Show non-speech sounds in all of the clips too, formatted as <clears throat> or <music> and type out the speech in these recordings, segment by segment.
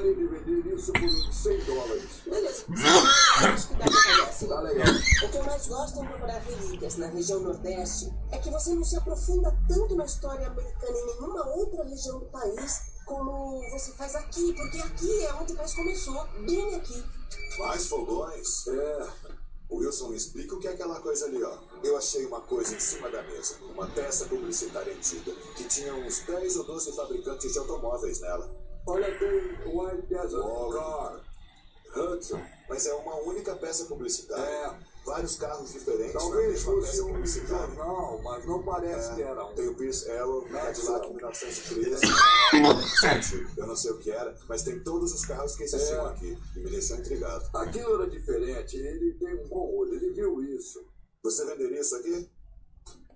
gostaria de vender isso por uns 100 dólares. Beleza. Acho que dá. Tá legal. O que eu mais gosto em procurar relíquias na região Nordeste é que você não se aprofunda tanto na história americana em nenhuma outra região do país como você faz aqui, porque aqui é onde o país começou, bem aqui. Mais fogões? É, Wilson, me explica o que é aquela coisa ali, ó. Eu achei uma coisa em cima da mesa, uma peça publicitária antiga, que tinha uns 10 ou 12 fabricantes de automóveis nela. Olha, tem White Desert. Car, Hudson. Mas é uma única peça publicitária. É. Vários carros diferentes Talvez mesma fosse um jornal, mas não parece que era um. Tem o Pierce Arrow, Cadillac 1913. Gente, eu não sei o que era, mas tem todos os carros que existiam É. aqui. E me deixou intrigado. Aquilo era diferente, ele tem um bom olho, ele viu isso. Você venderia isso aqui?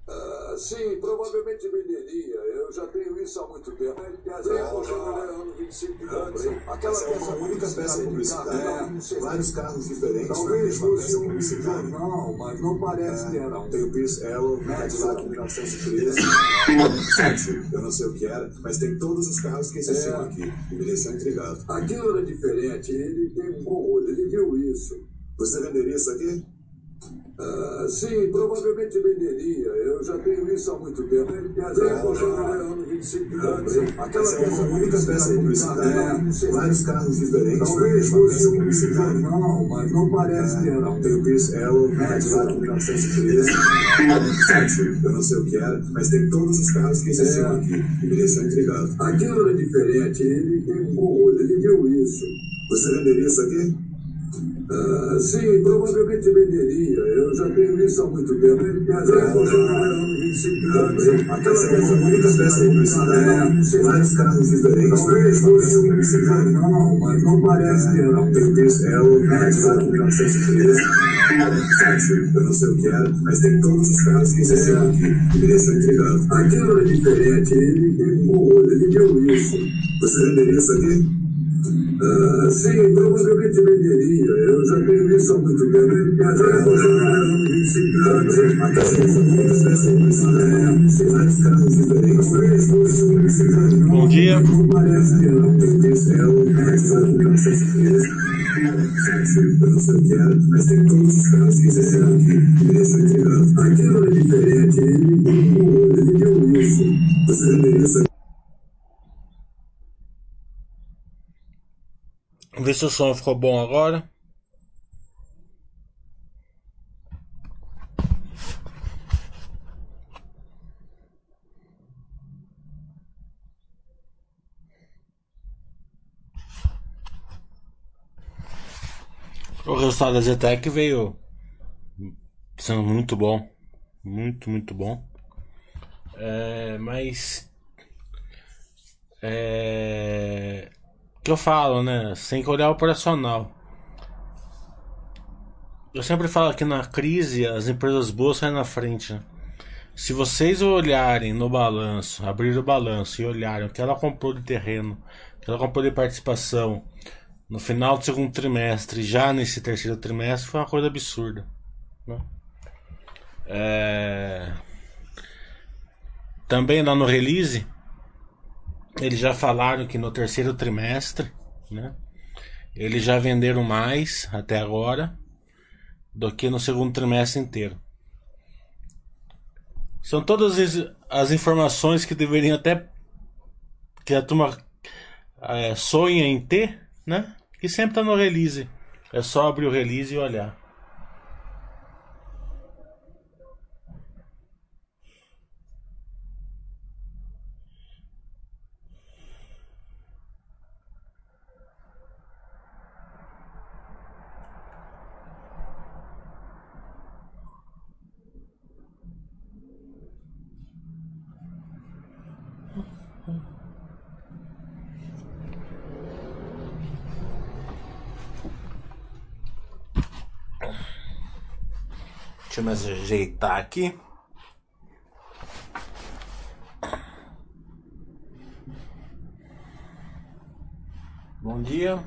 Ah, sim, provavelmente venderia. Eu já tenho isso há muito tempo. Exemplo, Chevrolet ano 25 que comprei. Aquela Mas é uma única peça publicitária. É, não. Vários carros diferentes na Talvez fosse um publicitária. jornal, mas não parece que era um. Tem o Pierce Arrow, Cadillac 1913. Gente, eu não sei o que era, mas tem todos os carros que existiam É. aqui. E me deixou intrigado. Aquilo era diferente, ele tem um bom olho, ele viu isso. Você venderia isso aqui? Ah, sim, provavelmente venderia. Eu já tenho isso há muito tempo. Exemplo, Chevrolet ano 25 que comprei. Aquela é peça uma única peça publicitária. É, não sei. Vários carros diferentes na Talvez fosse um publicitária. jornal, mas não parece que era um. Tem o Pierce Arrow, Cadillac 1913. Gente, eu não sei o que era, mas tem todos os carros que existiam É. aqui. E me deixou intrigado. Aquilo era diferente, ele tem um bom olho, ele viu isso. Você venderia isso aqui? Ah, sim, provavelmente venderia. Eu já tenho isso há muito tempo. 25 comprei. Aquela Mas é peça uma única peça publicitária. É, não sei. Vários carros diferentes Talvez fosse um jornal, mas não parece que era um. Tem o Pierce Arrow, Cadillac 1913. Gente, eu não sei o que era, mas tem todos os carros que existiam aqui. E me deixou intrigado. Aquilo era diferente, ele tem um olho, ele viu isso. Você venderia isso aqui? Ah, sim, provavelmente venderia. Eu já tenho isso há muito tempo. Exemplo, Chevrolet ano 25 que comprei. Aquela Mas é uma única peça publicitária. Vários carros diferentes na mesma peça publicitária. Bom dia. Não parece que um. Tem Cadillac 1913. Gente, eu não sei o que era, mas tem todos os carros que aqui. Me. Aquilo era diferente, ele um viu isso. Você aqui? Vamos ver se o som ficou bom agora. O resultado da Zetec veio sendo muito bom. Muito, muito bom. É, mas. É, que eu falo, né? Sem que olhar operacional. Eu sempre falo que na crise as empresas boas saem na frente. né? Se vocês olharem no balanço, abrir o balanço e olharem o que ela comprou de terreno, o que ela comprou de participação no final do segundo trimestre, já nesse terceiro trimestre, foi uma coisa absurda. né? É... Também lá no release, eles já falaram que no terceiro trimestre, né? Eles já venderam mais até agora do que no segundo trimestre inteiro. São todas as- informações que deveriam até que a turma é, sonha em ter, né? Que sempre tá no release. É só abrir o release e olhar. Me ajeitar aqui. Bom dia.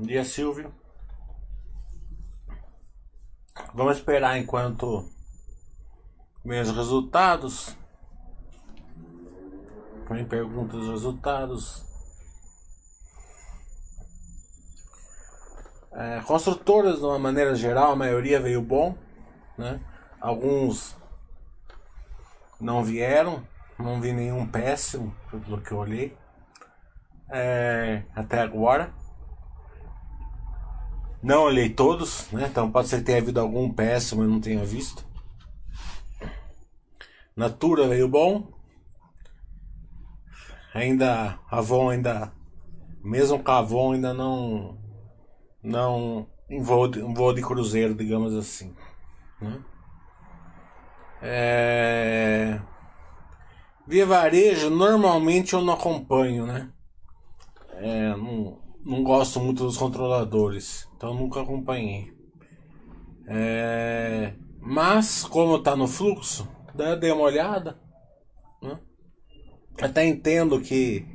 dia, Silvio. Vamos esperar enquanto os resultados. Vem perguntas dos resultados. É, construtoras, de uma maneira geral, a maioria veio bom. Né? Alguns não vieram. Não vi nenhum péssimo, pelo que eu olhei. É, até agora. Não olhei todos, né? Então pode ser que tenha havido algum péssimo e não tenha visto. Natura veio bom. Ainda Avon ainda mesmo com a Avon ainda não não em voo de, em voo de cruzeiro, digamos assim, né? É... Varejo normalmente eu não acompanho, né? É, não, não gosto muito dos controladores, então nunca acompanhei. É, mas como tá no fluxo, dei uma olhada. Né? Até entendo que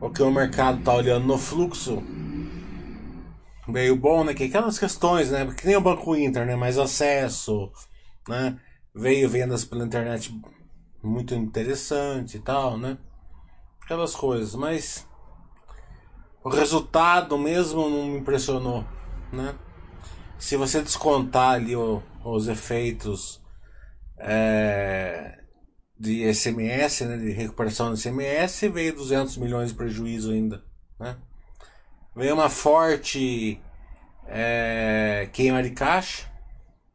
o que o mercado tá olhando no fluxo veio bom, né? Que aquelas questões, né? Que nem o Banco Inter, né? Mais acesso, né? Veio vendas pela internet muito interessante e tal, né? Aquelas coisas, mas o resultado mesmo não me impressionou, né? Se você descontar ali o, os efeitos é, de SMS, né, de recuperação do SMS, veio 200 milhões de prejuízo ainda, né? Veio uma forte é, queima de caixa,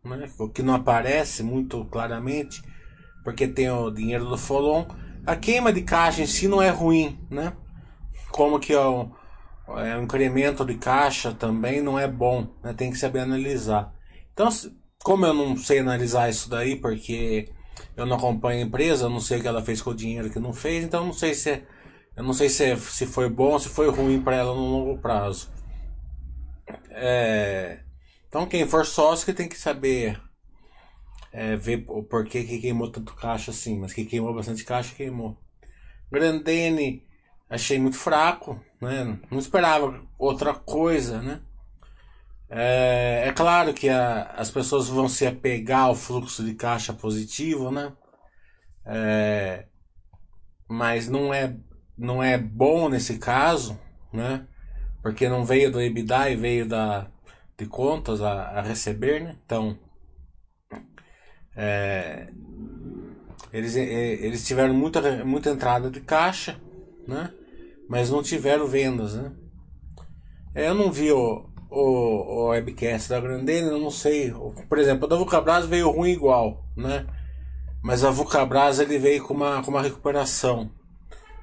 né, que não aparece muito claramente, porque tem o dinheiro do Folon. A queima de caixa em si não é ruim, né? Como que é o, é, o incremento de caixa também não é bom, né? tem que saber analisar. Então, como eu não sei analisar isso daí, porque eu não acompanho a empresa, eu não sei o que ela fez com o dinheiro que não fez, então não sei se eu não sei se, se foi bom se foi ruim para ela no longo prazo. É, então quem for sócio que tem que saber é, ver o porquê que queimou tanto caixa assim, mas que queimou bastante caixa, queimou. Grandene achei muito fraco, né? Não esperava outra coisa, né? É, é claro que a, as pessoas vão se apegar ao fluxo de caixa positivo, né? É, mas não é, não é bom nesse caso, né? Porque não veio do EBITDA e veio da, de contas a, a receber, né? Então, é, eles, eles tiveram muita, muita entrada de caixa, né? mas não tiveram vendas, né? É, eu não vi o, o, o webcast da Grandene, não sei. Por exemplo, o da Vulcabras veio ruim igual, né? Mas a Vulcabras ele veio com uma, com uma recuperação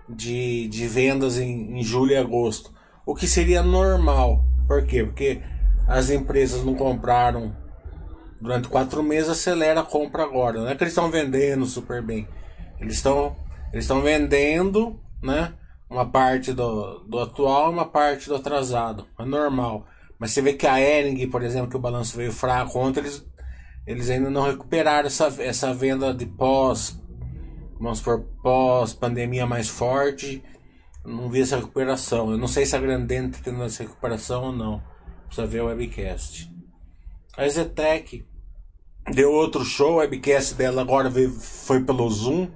de, de vendas em, em julho e agosto. O que seria normal. Por quê? Porque as empresas não compraram durante quatro meses, acelera a compra agora. Não é que eles estão vendendo super bem. Eles estão eles estão vendendo, né? uma parte do, do atual uma parte do atrasado. É normal. Mas você vê que a Ering, por exemplo, que o balanço veio fraco ontem, eles, eles ainda não recuperaram essa, essa venda de pós, vamos por pós pandemia mais forte. Não vi essa recuperação. Eu não sei se a Grandene está tendo essa recuperação ou não. Precisa ver o webcast. A Zetec deu outro show, o webcast dela agora veio, foi pelo Zoom.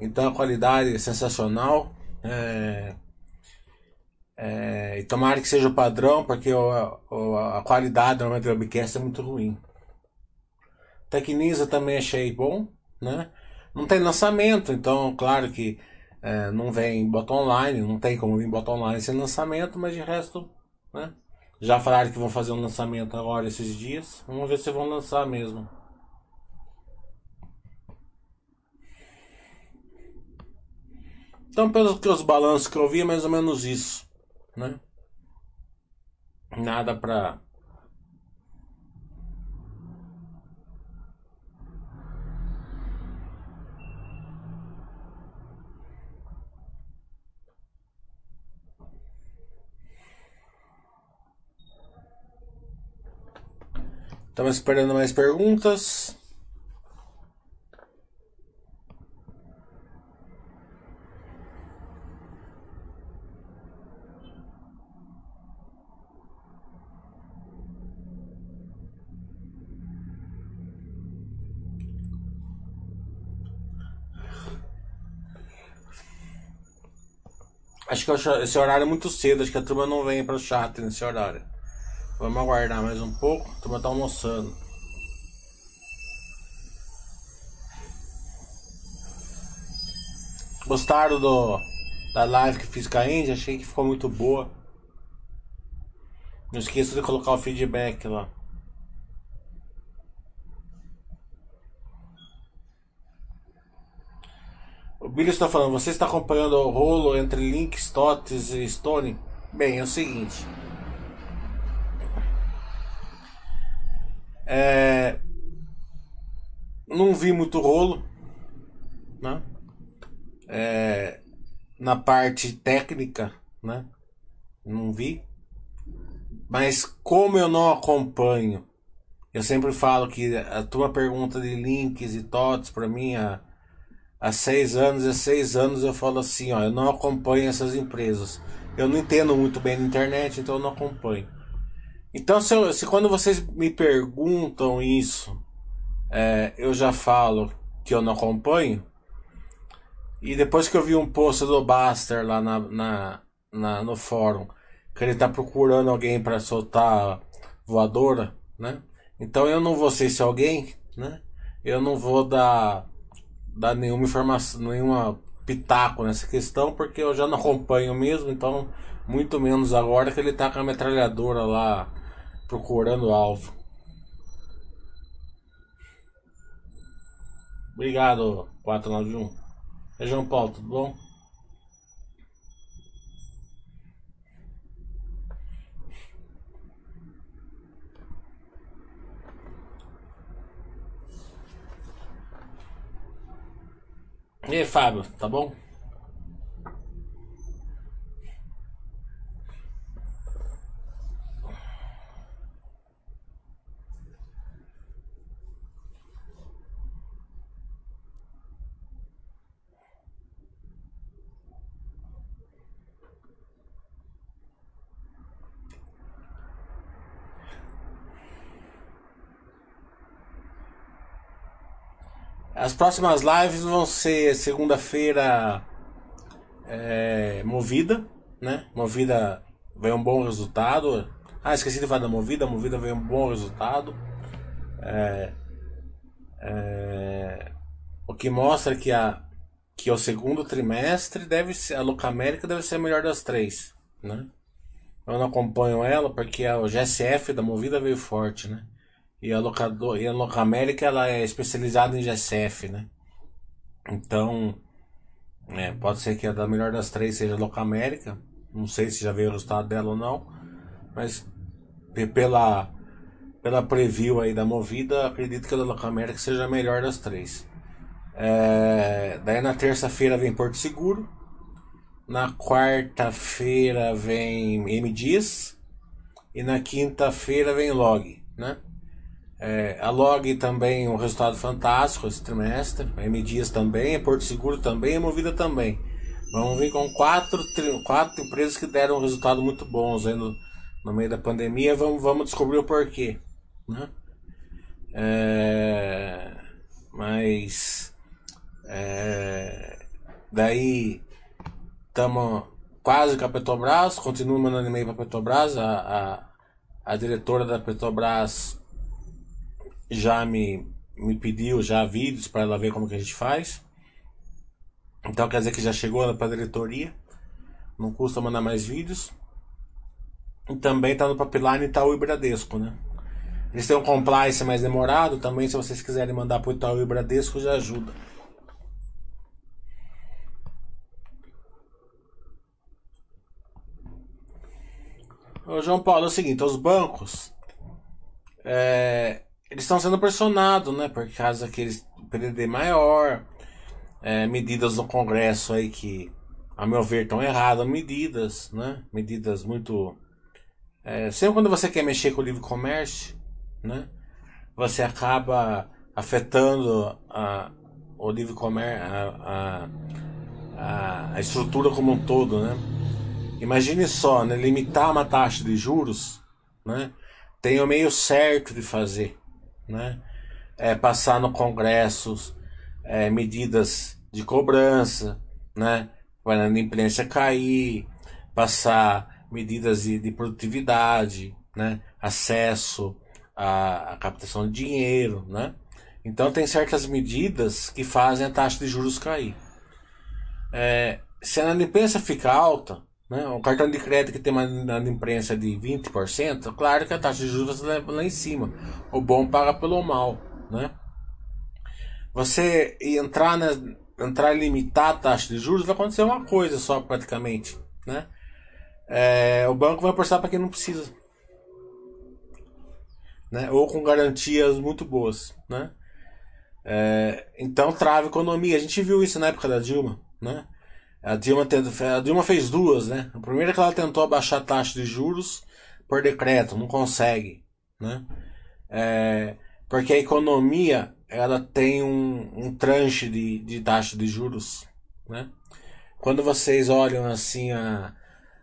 Então a qualidade é sensacional. É, é, e tomara que seja o padrão, porque o, a, a qualidade do webcast é muito ruim. Tecnisa também achei bom, né? Não tem lançamento, então claro que é, não vem botão online, não tem como vir botão online sem lançamento, mas de resto, né? Já falaram que vão fazer um lançamento agora esses dias. Vamos ver se vão lançar mesmo. Então, pelos que os balanços que eu vi, é mais ou menos isso, né? Nada pra Estamos esperando mais perguntas. Acho que esse horário é muito cedo, acho que a turma não vem para o chat nesse horário. Vamos aguardar mais um pouco, a turma tá almoçando. Gostaram do, da live que fiz com a Indy? Achei que ficou muito boa. Não esqueça de colocar o feedback lá. Billy está falando, você está acompanhando o rolo entre Link, Stotts e Stone? Bem, é o seguinte. É... Não vi muito rolo, né? É... Na parte técnica, né? Não vi. Mas como eu não acompanho, eu sempre falo que a tua pergunta de links e tots para mim, a há seis anos e seis anos eu falo assim, ó, eu não acompanho essas empresas. Eu não entendo muito bem na internet, então eu não acompanho. Então, se, eu, se quando vocês me perguntam isso, é, eu já falo que eu não acompanho. E depois que eu vi um post do Baster lá na, na, na no fórum, que ele tá procurando alguém para soltar voadora, né? Então eu não vou ser esse alguém, né? Eu não vou dar dar nenhuma informação, nenhuma pitaco nessa questão, porque eu já não acompanho mesmo, então muito menos agora que ele tá com a metralhadora lá procurando alvo. Obrigado, 491. É João Paulo, tudo bom? E aí, Fábio, tá bom? Próximas lives vão ser segunda-feira é, movida, né? Movida veio um bom resultado. Ah, esqueci de falar da movida. A movida veio um bom resultado. É, é, o que mostra que a que o segundo trimestre deve ser a América deve ser a melhor das três, né? Eu não acompanho ela porque o GSF da movida veio forte, né? E a locador, e a Locamérica ela é especializada em GSF, né? Então, é, pode ser que a da melhor das três seja a Locamérica. Não sei se já veio o resultado dela ou não, mas pela pela preview aí da movida, acredito que a da Locamérica seja a melhor das três. É, daí na terça-feira vem Porto Seguro. Na quarta-feira vem M Dias. E na quinta-feira vem Log, né? É, a Log também um resultado fantástico esse trimestre. A M Dias também, a Porto Seguro também, a Movida também. Vamos vir com quatro, quatro empresas que deram um resultado muito bons no, no meio da pandemia. Vamos, vamos descobrir o porquê. Né? É, mas é, daí estamos quase com a Petrobras, continuo mandando e-mail para a Petrobras. A, a diretora da Petrobras já me, me pediu já vídeos para ela ver como que a gente faz. Então quer dizer que já chegou para a diretoria. Não custa mandar mais vídeos. E também está no Pipeline Itaú e Bradesco, né? Eles têm um compliance mais demorado também, se vocês quiserem mandar para o Itaú e Bradesco, já ajuda. Ô, João Paulo, é o seguinte, os bancos é, eles estão sendo pressionados, né? Por causa daquele PDD maior, é, medidas no Congresso aí que, a meu ver, estão erradas, medidas, né? Medidas muito. É, sempre quando você quer mexer com o livre comércio, né? Você acaba afetando a, o livre comércio, a, a, a, estrutura como um todo, né? Imagine só, né? Limitar uma taxa de juros, né? Tem o meio certo de fazer né? É, passar no Congresso é, medidas de cobrança, né? para a imprensa cair, passar medidas de, de produtividade, né? acesso à, à, captação de dinheiro. Né? Então tem certas medidas que fazem a taxa de juros cair. É, se a imprensa fica alta, né, um cartão de crédito que tem uma imprensa de 20%, claro que a taxa de juros leva lá em cima. O bom paga pelo mal. Né? Você entrar, na, entrar e limitar a taxa de juros vai acontecer uma coisa só praticamente. Né? É, o banco vai apostar para quem não precisa. Né? Ou com garantias muito boas. Né? É, então trava a economia. A gente viu isso na época da Dilma. Né? A, Dilma a Dilma fez duas. Né? A primeira é que ela tentou abaixar a taxa de juros por decreto, não consegue. Né? É, porque a economia ela tem um, um tranche de, de taxa de juros. Né? Quando vocês olham assim a,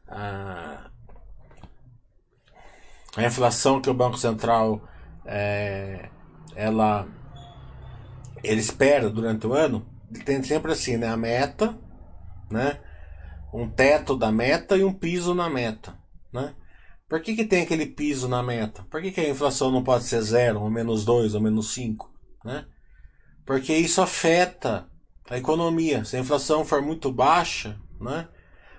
a, a inflação que o Banco Central é, ela ele espera durante o ano, tem sempre assim, né? A meta, né? Um teto da meta e um piso na meta, né? Por que, que tem aquele piso na meta? Por que, que a inflação não pode ser zero, ou menos 2, ou menos 5? Né? Porque isso afeta a economia. Se a inflação for muito baixa, né?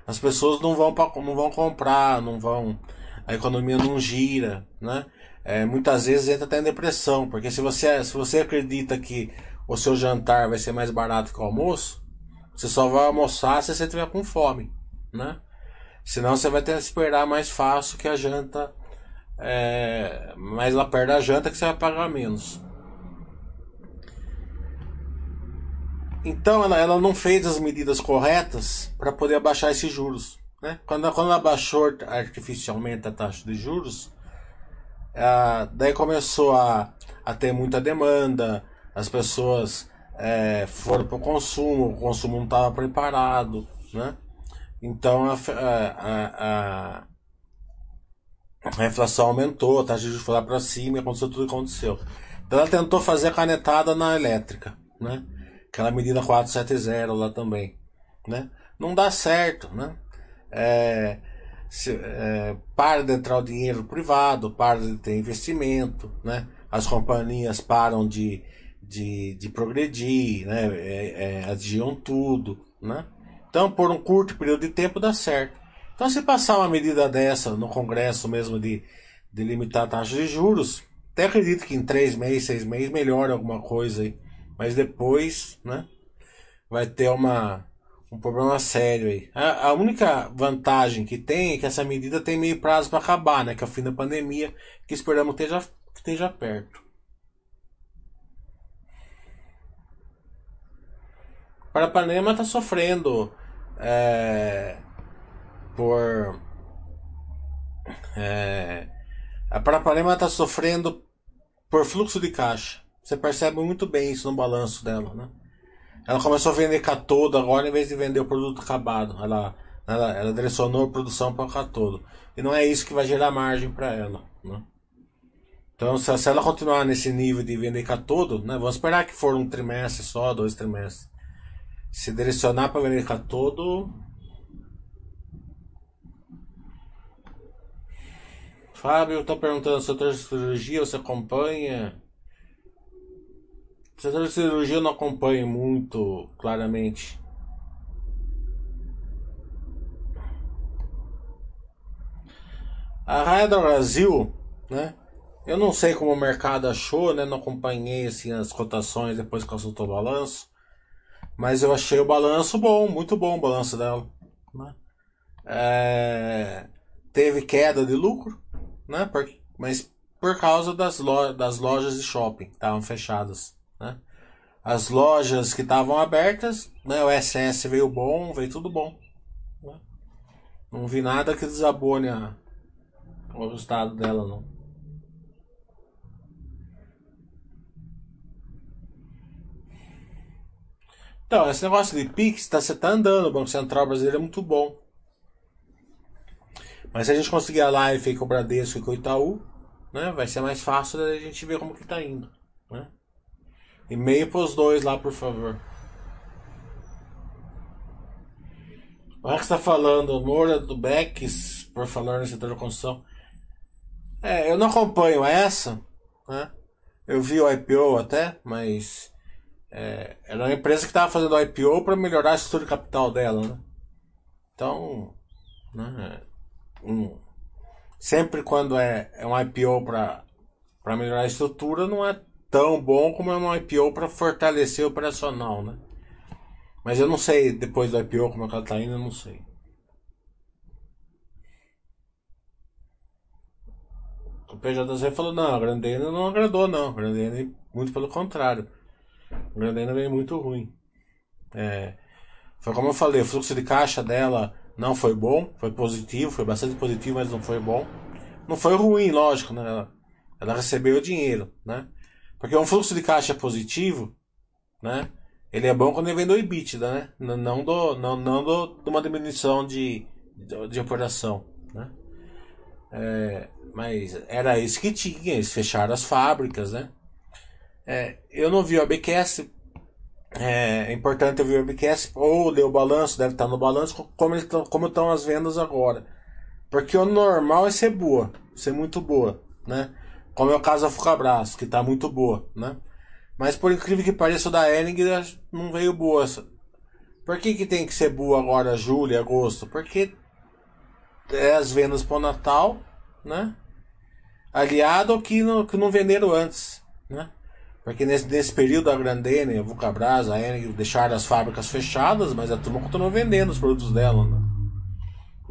as pessoas não vão, não vão comprar, não vão. A economia não gira. Né? É, muitas vezes entra até em depressão, porque se você, se você acredita que o seu jantar vai ser mais barato que o almoço, você só vai almoçar se você estiver com fome. Né? Senão você vai ter que esperar mais fácil que a janta. É, mais lá perto da janta que você vai pagar menos. Então ela, ela não fez as medidas corretas para poder abaixar esses juros. Né? Quando, quando ela baixou artificialmente a taxa de juros, é, daí começou a, a ter muita demanda, as pessoas é, foram para o consumo, o consumo não estava preparado. Né? Então a, a, a, a inflação aumentou, a taxa de foi lá para cima aconteceu tudo que aconteceu. Então ela tentou fazer a canetada na elétrica, né? Aquela medida 470 lá também, né? Não dá certo, né? É, se, é, para de entrar o dinheiro privado, para de ter investimento, né? As companhias param de, de, de progredir, né? É, é, tudo, né? Então, por um curto período de tempo dá certo. Então, se passar uma medida dessa no Congresso mesmo de, de limitar a taxa de juros, até acredito que em três meses, seis meses melhora alguma coisa aí. Mas depois, né, vai ter uma, um problema sério aí. A, a única vantagem que tem é que essa medida tem meio prazo para acabar, né, que é o fim da pandemia, que esperamos esteja, esteja perto. Parapanema está sofrendo é, por. É, a Parapanema está sofrendo por fluxo de caixa. Você percebe muito bem isso no balanço dela, né? Ela começou a vender catodo agora em vez de vender o produto acabado. Ela, ela, ela direcionou a produção para o catodo. E não é isso que vai gerar margem para ela, né? Então, se, se, ela continuar nesse nível de vender catodo, né? Vamos esperar que for um trimestre só, dois trimestres. Se direcionar para vender catodo, Fábio está perguntando se outra cirurgia você acompanha. Setor cirurgia eu não acompanho muito claramente. A Raia do Brasil, né? Eu não sei como o mercado achou, né? Não acompanhei assim as cotações depois que consultou o balanço. Mas eu achei o balanço bom, muito bom o balanço dela. Né? É... Teve queda de lucro, né? Por... Mas por causa das, lo... das lojas de shopping que estavam fechadas. Né? As lojas que estavam abertas, né? o SS veio bom, veio tudo bom. Né? Não vi nada que desabone a... o resultado dela, não. Então, esse negócio de Pix, tá, você tá andando, o Banco Central brasileiro é muito bom. Mas se a gente conseguir a live com o Bradesco e com o Itaú, né, vai ser mais fácil da gente ver como que tá indo. Né? E-mail pros dois lá, por favor. O Max está falando, Moura do Becks, por falar no setor da construção. É, eu não acompanho essa, né? Eu vi o IPO até, mas é, era uma empresa que estava fazendo IPO para melhorar a estrutura de capital dela, né? Então, né, um, sempre quando é, é um IPO para melhorar a estrutura, não é tão bom como é um IPO para fortalecer o operacional, né? Mas eu não sei depois do IPO como é que ela tá indo, eu não sei. O PJZ falou, não, a Grandena não agradou não. A Grandena, muito pelo contrário. A Grandena veio muito ruim. É, foi como eu falei, o fluxo de caixa dela não foi bom, foi positivo, foi bastante positivo, mas não foi bom. Não foi ruim, lógico, né? Ela, ela recebeu o dinheiro, né? Porque um fluxo de caixa positivo, né? Ele é bom quando ele vem do EBITDA, né? Não, do, não, não do, de uma diminuição de, de, de operação, né? É, mas era isso que tinha, eles fecharam as fábricas, né? É, eu não vi o ABQS, é, é importante eu ver o ABQS, ou ler o balanço, deve estar no balanço, como, ele, como estão as vendas agora. Porque o normal é ser boa, ser muito boa, né? Como é o caso da Fucabras, que está muito boa, né? Mas por incrível que pareça, o da Ering não veio boa. Por que, que tem que ser boa agora, julho agosto? Porque é as vendas para o Natal, né? Aliado ao que não, que não venderam antes, né? Porque nesse, nesse período a Grandene, a Vulcabras, a Ering deixaram as fábricas fechadas, mas a turma continuou vendendo os produtos dela, né?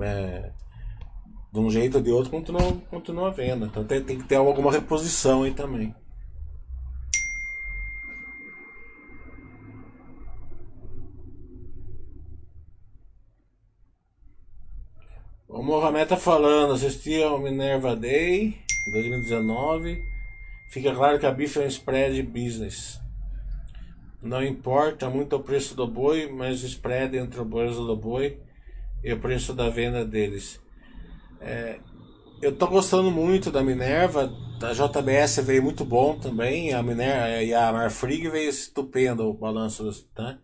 É, de um jeito ou de outro continua, continua vendo. Então tem, tem que ter alguma reposição aí também. O Mohamed tá falando, assisti ao Minerva Day 2019. Fica claro que a bife é um spread business. Não importa muito o preço do boi, mas o spread entre o preço do boi e o preço da venda deles. É, eu tô gostando muito da Minerva, a JBS veio muito bom também, a Minerva e a Marfrig veio estupendo o balanço, né?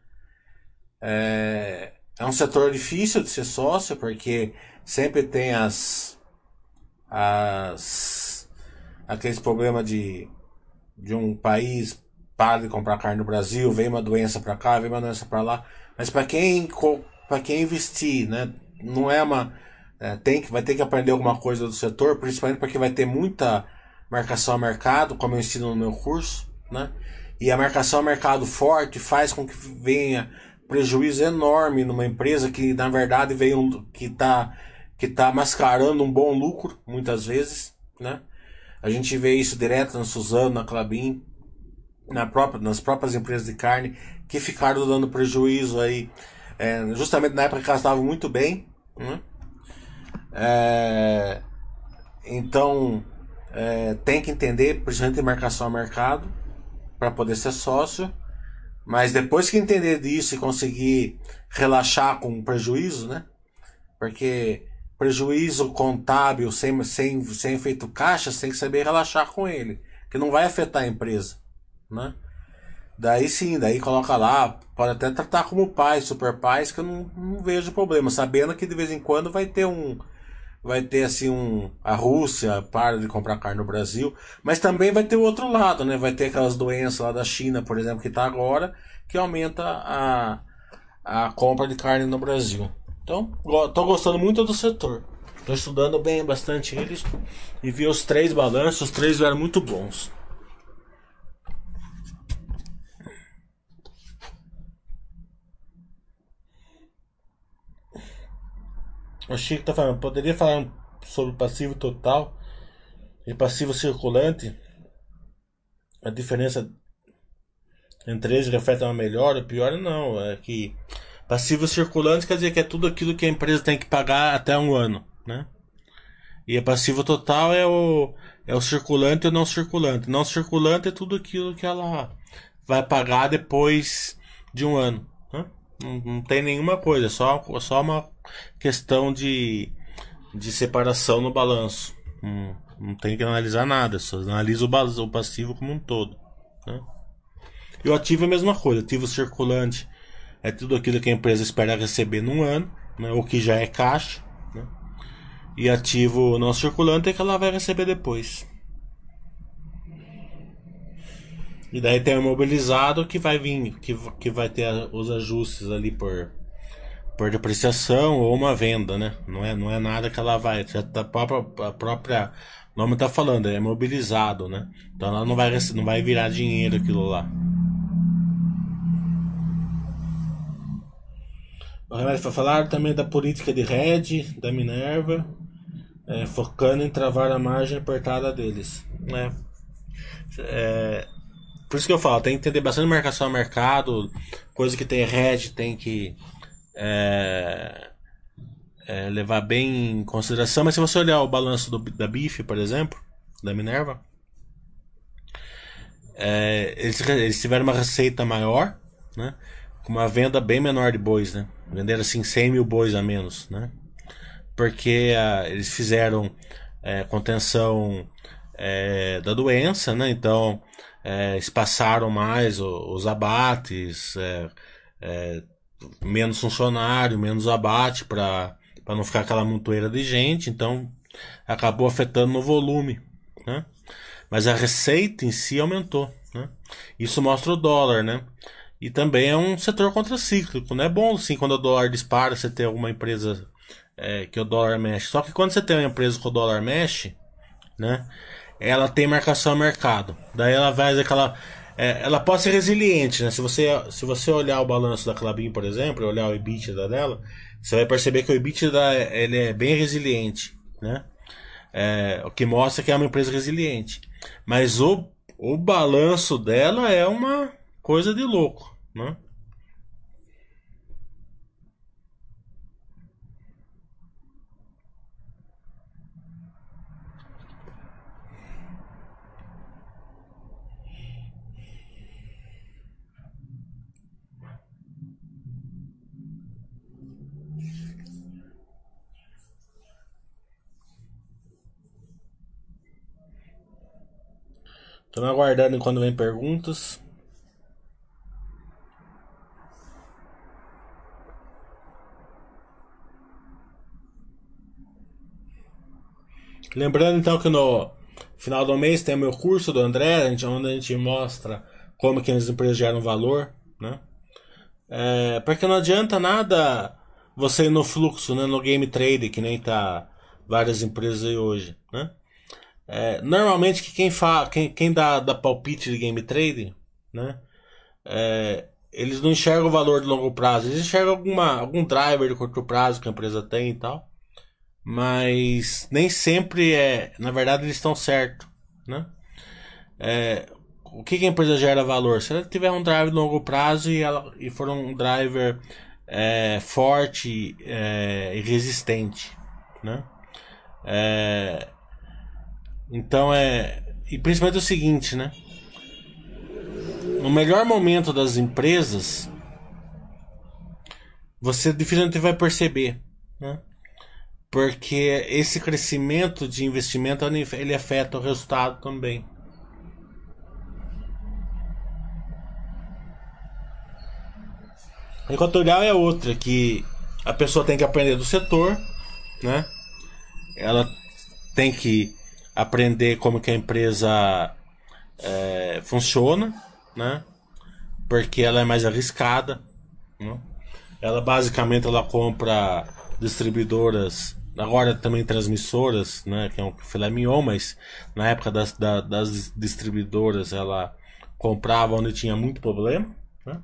É, é um setor difícil de ser sócio, porque sempre tem as as aqueles problemas de de um país para de comprar carne no Brasil, vem uma doença para cá, vem uma doença para lá. Mas para quem quem investir, né, não é uma é, tem que vai ter que aprender alguma coisa do setor, principalmente porque vai ter muita marcação a mercado, como eu ensino no meu curso, né? E a marcação a mercado forte faz com que venha prejuízo enorme numa empresa que na verdade veio que está que está mascarando um bom lucro, muitas vezes, né? A gente vê isso direto na Suzano, na Clabin, na própria, nas próprias empresas de carne, que ficaram dando prejuízo aí, é, justamente na época que elas estavam muito bem, né? É, então, é, tem que entender, principalmente em marcação a mercado, para poder ser sócio, mas depois que entender disso e conseguir relaxar com prejuízo, né? Porque prejuízo contábil sem, sem, sem feito caixa, você tem que saber relaxar com ele, que não vai afetar a empresa, né? Daí sim, daí coloca lá, pode até tratar como pais, super pais, que eu não, não vejo problema, sabendo que de vez em quando vai ter um, vai ter assim um a Rússia para de comprar carne no Brasil, mas também vai ter o outro lado, né? Vai ter aquelas doenças lá da China, por exemplo, que está agora, que aumenta a, a compra de carne no Brasil. Então, estou gostando muito do setor. Estou estudando bem bastante eles e vi os três balanços, os três eram muito bons. O Chico está falando, poderia falar sobre passivo total e passivo circulante? A diferença entre eles reflete uma melhor ou pior? Não, é que Passivo circulante quer dizer que é tudo aquilo que a empresa tem que pagar até um ano, né? E a passivo total é o, é o circulante e o não circulante. Não circulante é tudo aquilo que ela vai pagar depois de um ano. Né? Não, não tem nenhuma coisa, é só, só uma questão de, de separação no balanço. Não, não tem que analisar nada, só analisa o, o passivo como um todo. Né? E o ativo é a mesma coisa. Ativo circulante é tudo aquilo que a empresa espera receber num ano, né, o que já é caixa, né, e ativo não circulante é que ela vai receber depois. E daí tem o imobilizado que vai vir, que, que vai ter os ajustes ali por, por depreciação ou uma venda, né? Não é, não é nada que ela vai. Tá, a própria, a própria nome tá falando, é mobilizado, né? Então ela não vai, não vai virar dinheiro aquilo lá. O remédio foi falar também da política de Red, da Minerva, é, focando em travar a margem apertada deles. Né? É, por isso que eu falo, tem que entender bastante marcação ao mercado, coisa que tem hedge, tem que é, é, levar bem em consideração. Mas se você olhar o balanço do, da BIF, por exemplo, da Minerva, é, eles, eles, tiveram uma receita maior, né? Com uma venda bem menor de bois, né? Venderam assim 100 mil bois a menos, né? Porque ah, eles fizeram é, contenção é, da doença, né? Então é, espaçaram mais os, abates, é, é, menos funcionário, menos abate para não ficar aquela montoeira de gente, então acabou afetando no volume, né? Mas a receita em si aumentou, né? Isso mostra o dólar, né? E também é um setor contracíclico, não é bom sim quando o dólar dispara você ter alguma empresa é, que o dólar mexe. Só que quando você tem uma empresa que o dólar mexe, né? ela tem marcação ao mercado. Daí ela vai aquela. É, ela pode ser resiliente, né? Se você, se você olhar o balanço da Clabin, por exemplo, olhar o EBITDA dela, você vai perceber que o EBITDA ele é bem resiliente, né? É, o que mostra que é uma empresa resiliente. Mas o, o balanço dela é uma coisa de louco, né? Estamos aguardando quando vem perguntas. Lembrando então que no final do mês tem o meu curso do André, onde a gente mostra como que as empresas geram valor, né? É, porque não adianta nada você ir no fluxo, né, no game trade, que nem tá várias empresas aí hoje, né? É, normalmente que quem, fa, quem, quem dá, dá palpite de game trading, né? É, eles não enxergam o valor de longo prazo, eles enxergam alguma, algum driver de curto prazo que a empresa tem e tal. Mas nem sempre é. Na verdade, eles estão certos. Né? É, o que, que, a empresa gera valor? Se ela tiver um driver de longo prazo e, ela, e for um driver é, forte é, e resistente. Né? É, então é. E principalmente o seguinte, né? No melhor momento das empresas, você dificilmente vai perceber, né? Porque esse crescimento de investimento ele afeta o resultado também. Equatorial é outra que a pessoa tem que aprender do setor, né? Ela tem que aprender como que a empresa é, funciona, né? Porque ela é mais arriscada. Né? Ela basicamente ela compra distribuidoras, agora também transmissoras, né? Que é um filé mignon, mas na época das, da, das distribuidoras ela comprava onde tinha muito problema, né?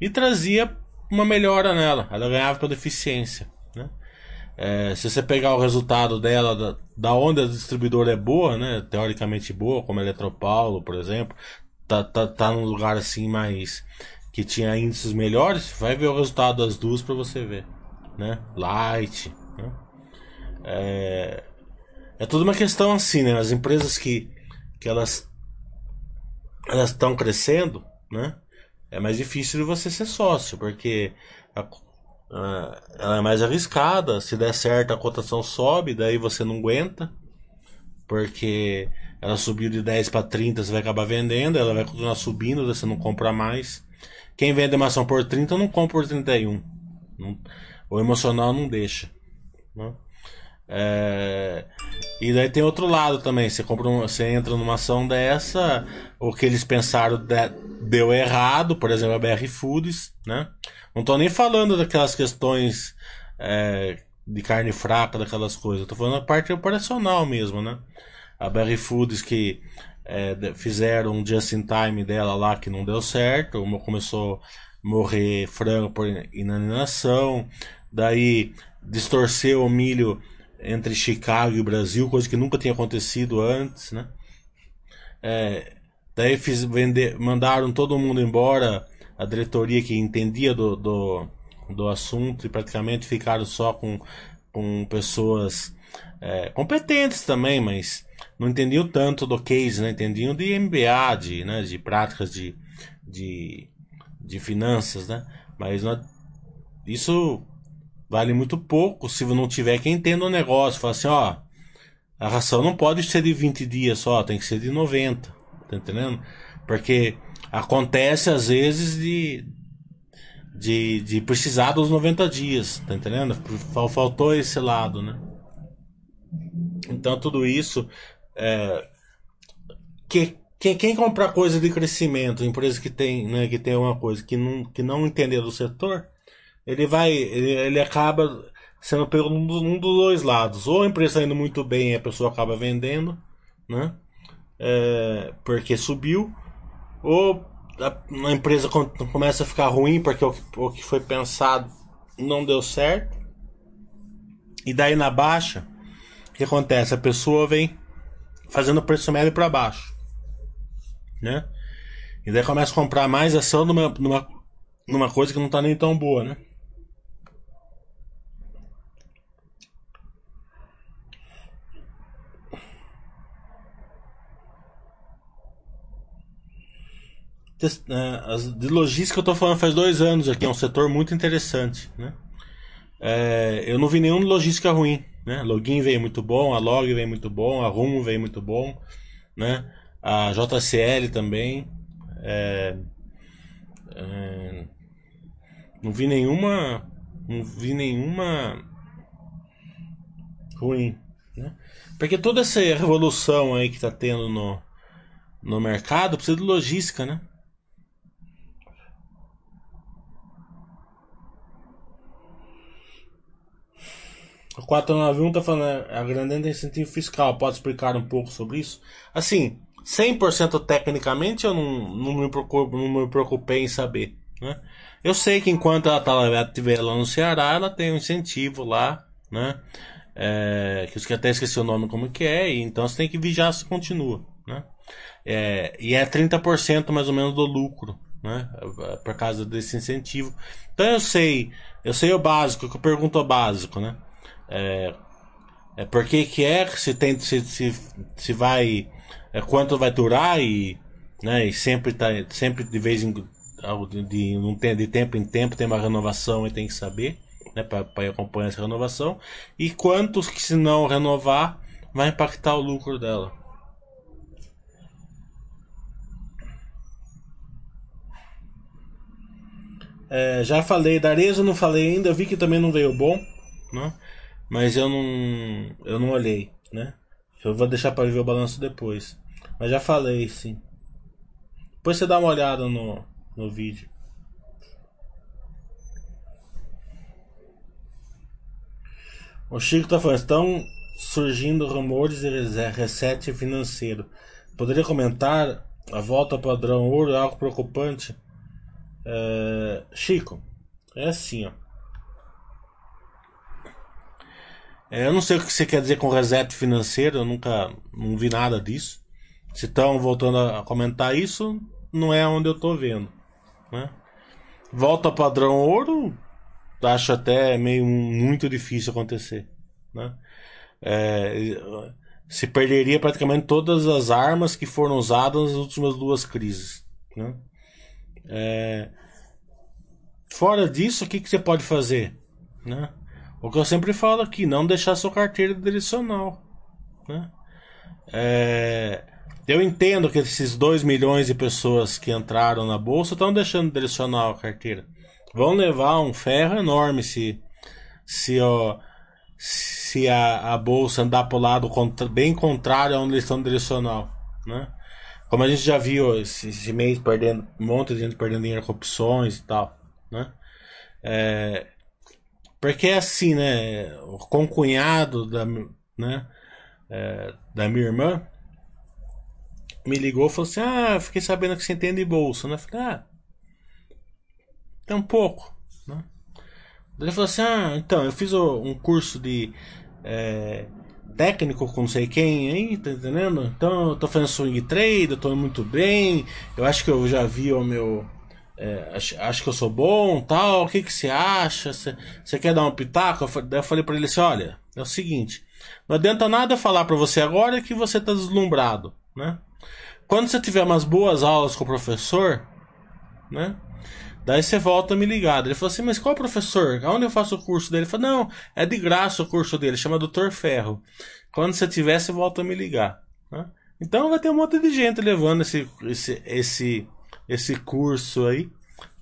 E trazia uma melhora nela. Ela ganhava pela eficiência. É, se você pegar o resultado dela, da, da onde a distribuidora é boa, né? Teoricamente boa, como a Eletropaulo, por exemplo, tá, tá, tá num lugar assim mais. que tinha índices melhores, vai ver o resultado das duas para você ver, né? Light, né? É, é tudo uma questão assim, né? As empresas que, que elas elas estão crescendo, né? É mais difícil de você ser sócio, porque a, ah, ela é mais arriscada. Se der certo, a cotação sobe, daí você não aguenta. Porque ela subiu de 10 para 30, você vai acabar vendendo, ela vai continuar subindo, você não compra mais. Quem vende uma ação por 30 não compra por 31. Não, o emocional não deixa. Né? É, e daí tem outro lado também. Você compra um, você entra numa ação dessa, o que eles pensaram de, deu errado, por exemplo, a BR Foods, né? Não tô nem falando daquelas questões é, de carne fraca, daquelas coisas. tô falando da parte operacional mesmo, né? A BR Foods que é, fizeram um just in time dela lá que não deu certo, começou a morrer frango por inanição, daí distorceu o milho entre Chicago e o Brasil, coisa que nunca tinha acontecido antes, né? É, daí fiz, vender, mandaram todo mundo embora, a diretoria que entendia do, do, do assunto e praticamente ficaram só com, com pessoas é, competentes também, mas não entendiam tanto do case, né? entendiam de MBA, de, né? de práticas de, de, de finanças, né? mas isso vale muito pouco se não tiver quem entenda o negócio. Fala assim, ó, a ração não pode ser de 20 dias só, tem que ser de 90, tá entendendo? Porque acontece às vezes de, de, de precisar dos 90 dias, tá entendendo? Faltou esse lado, né? Então tudo isso é, que, que, quem comprar coisa de crescimento, empresa que tem, né, que tem uma coisa que não, que não entender do setor, ele vai, ele, ele acaba sendo pego num, dos dois lados. Ou a empresa está indo muito bem e a pessoa acaba vendendo, né? É, porque subiu, ou a, a, empresa começa a ficar ruim porque o, o que foi pensado não deu certo. E daí na baixa, o que acontece? A pessoa vem fazendo o preço médio para baixo, né? E daí começa a comprar mais ação numa, numa, numa coisa que não está nem tão boa, né? De logística eu tô falando faz dois anos aqui, é um setor muito interessante, né? É, eu não vi nenhum logística ruim, né? Login veio muito bom, a Log veio muito bom, a Rumo veio muito bom, né? A JCL também. É, é, não vi nenhuma, não vi nenhuma ruim, né? Porque toda essa revolução aí que tá tendo no, no mercado precisa de logística, né? O 491 está falando, é, a grande incentivo fiscal, pode explicar um pouco sobre isso? Assim, 100% tecnicamente eu não, não, me preocupo, não me preocupei em saber. Né? Eu sei que enquanto ela tá, estiver lá no Ceará, ela tem um incentivo lá, né? É, que eu até esqueci o nome como que é, e então você tem que vigiar se continua, né? É, e é 30% mais ou menos do lucro, né? Por causa desse incentivo. Então eu sei, eu sei o básico, que eu pergunto o básico, né? É, é por que que é, se tem, se, se, se vai, é, quanto vai durar e, né, e sempre tá, sempre de vez em de, de, de tempo em tempo tem uma renovação e tem que saber, né, para acompanhar essa renovação e quantos que se não renovar vai impactar o lucro dela. É, já falei da Arezzo, não falei ainda, vi que também não veio bom, né? Mas eu não. Eu não olhei, né? Eu vou deixar para ver o balanço depois. Mas já falei, sim. Depois você dá uma olhada no, no vídeo. O Chico tá falando, estão surgindo rumores de reset financeiro. Poderia comentar a volta padrão ouro é algo preocupante? É... Chico, é assim, ó. É, eu não sei o que você quer dizer com reset financeiro, eu nunca não vi nada disso. Se estão voltando a comentar isso, não é onde eu estou vendo. Né? Volta ao padrão ouro, acho até meio muito difícil acontecer. Né? É, se perderia praticamente todas as armas que foram usadas nas últimas duas crises. Né? É, fora disso, o que, que você pode fazer? Né? O que eu sempre falo aqui, não deixar sua carteira direcional. Né? É, eu entendo que esses 2 milhões de pessoas que entraram na bolsa estão deixando direcional a carteira. Vão levar um ferro enorme se, se, ó, se a, a bolsa andar para o lado contra, bem contrário a uma direção direcional, né? Como a gente já viu esse, esse, mês perdendo, um monte de gente perdendo dinheiro com opções e tal, né? É, porque é assim, né? O concunhado da, né? É, da minha irmã me ligou e falou assim: Ah, fiquei sabendo que você entende de bolsa, né? Eu falei, ah, tem um pouco, né? Ele falou assim: Ah, então, eu fiz um curso de é, técnico com não sei quem aí, tá entendendo? Então eu tô fazendo swing trade, eu tô muito bem, eu acho que eu já vi o meu. É, acho, acho, que eu sou bom tal, o que, que você acha? Você quer dar um pitaco? Eu, daí eu falei pra ele assim: olha, é o seguinte, não adianta nada falar para você agora que você tá deslumbrado, né? Quando você tiver umas boas aulas com o professor, né? Daí você volta me ligar. Ele falou assim, mas qual professor? Aonde eu faço o curso dele? Ele falou, não, é de graça o curso dele, chama Doutor Ferro. Quando você tiver, você volta a me ligar. Né? Então vai ter um monte de gente levando esse, esse, esse, esse curso aí.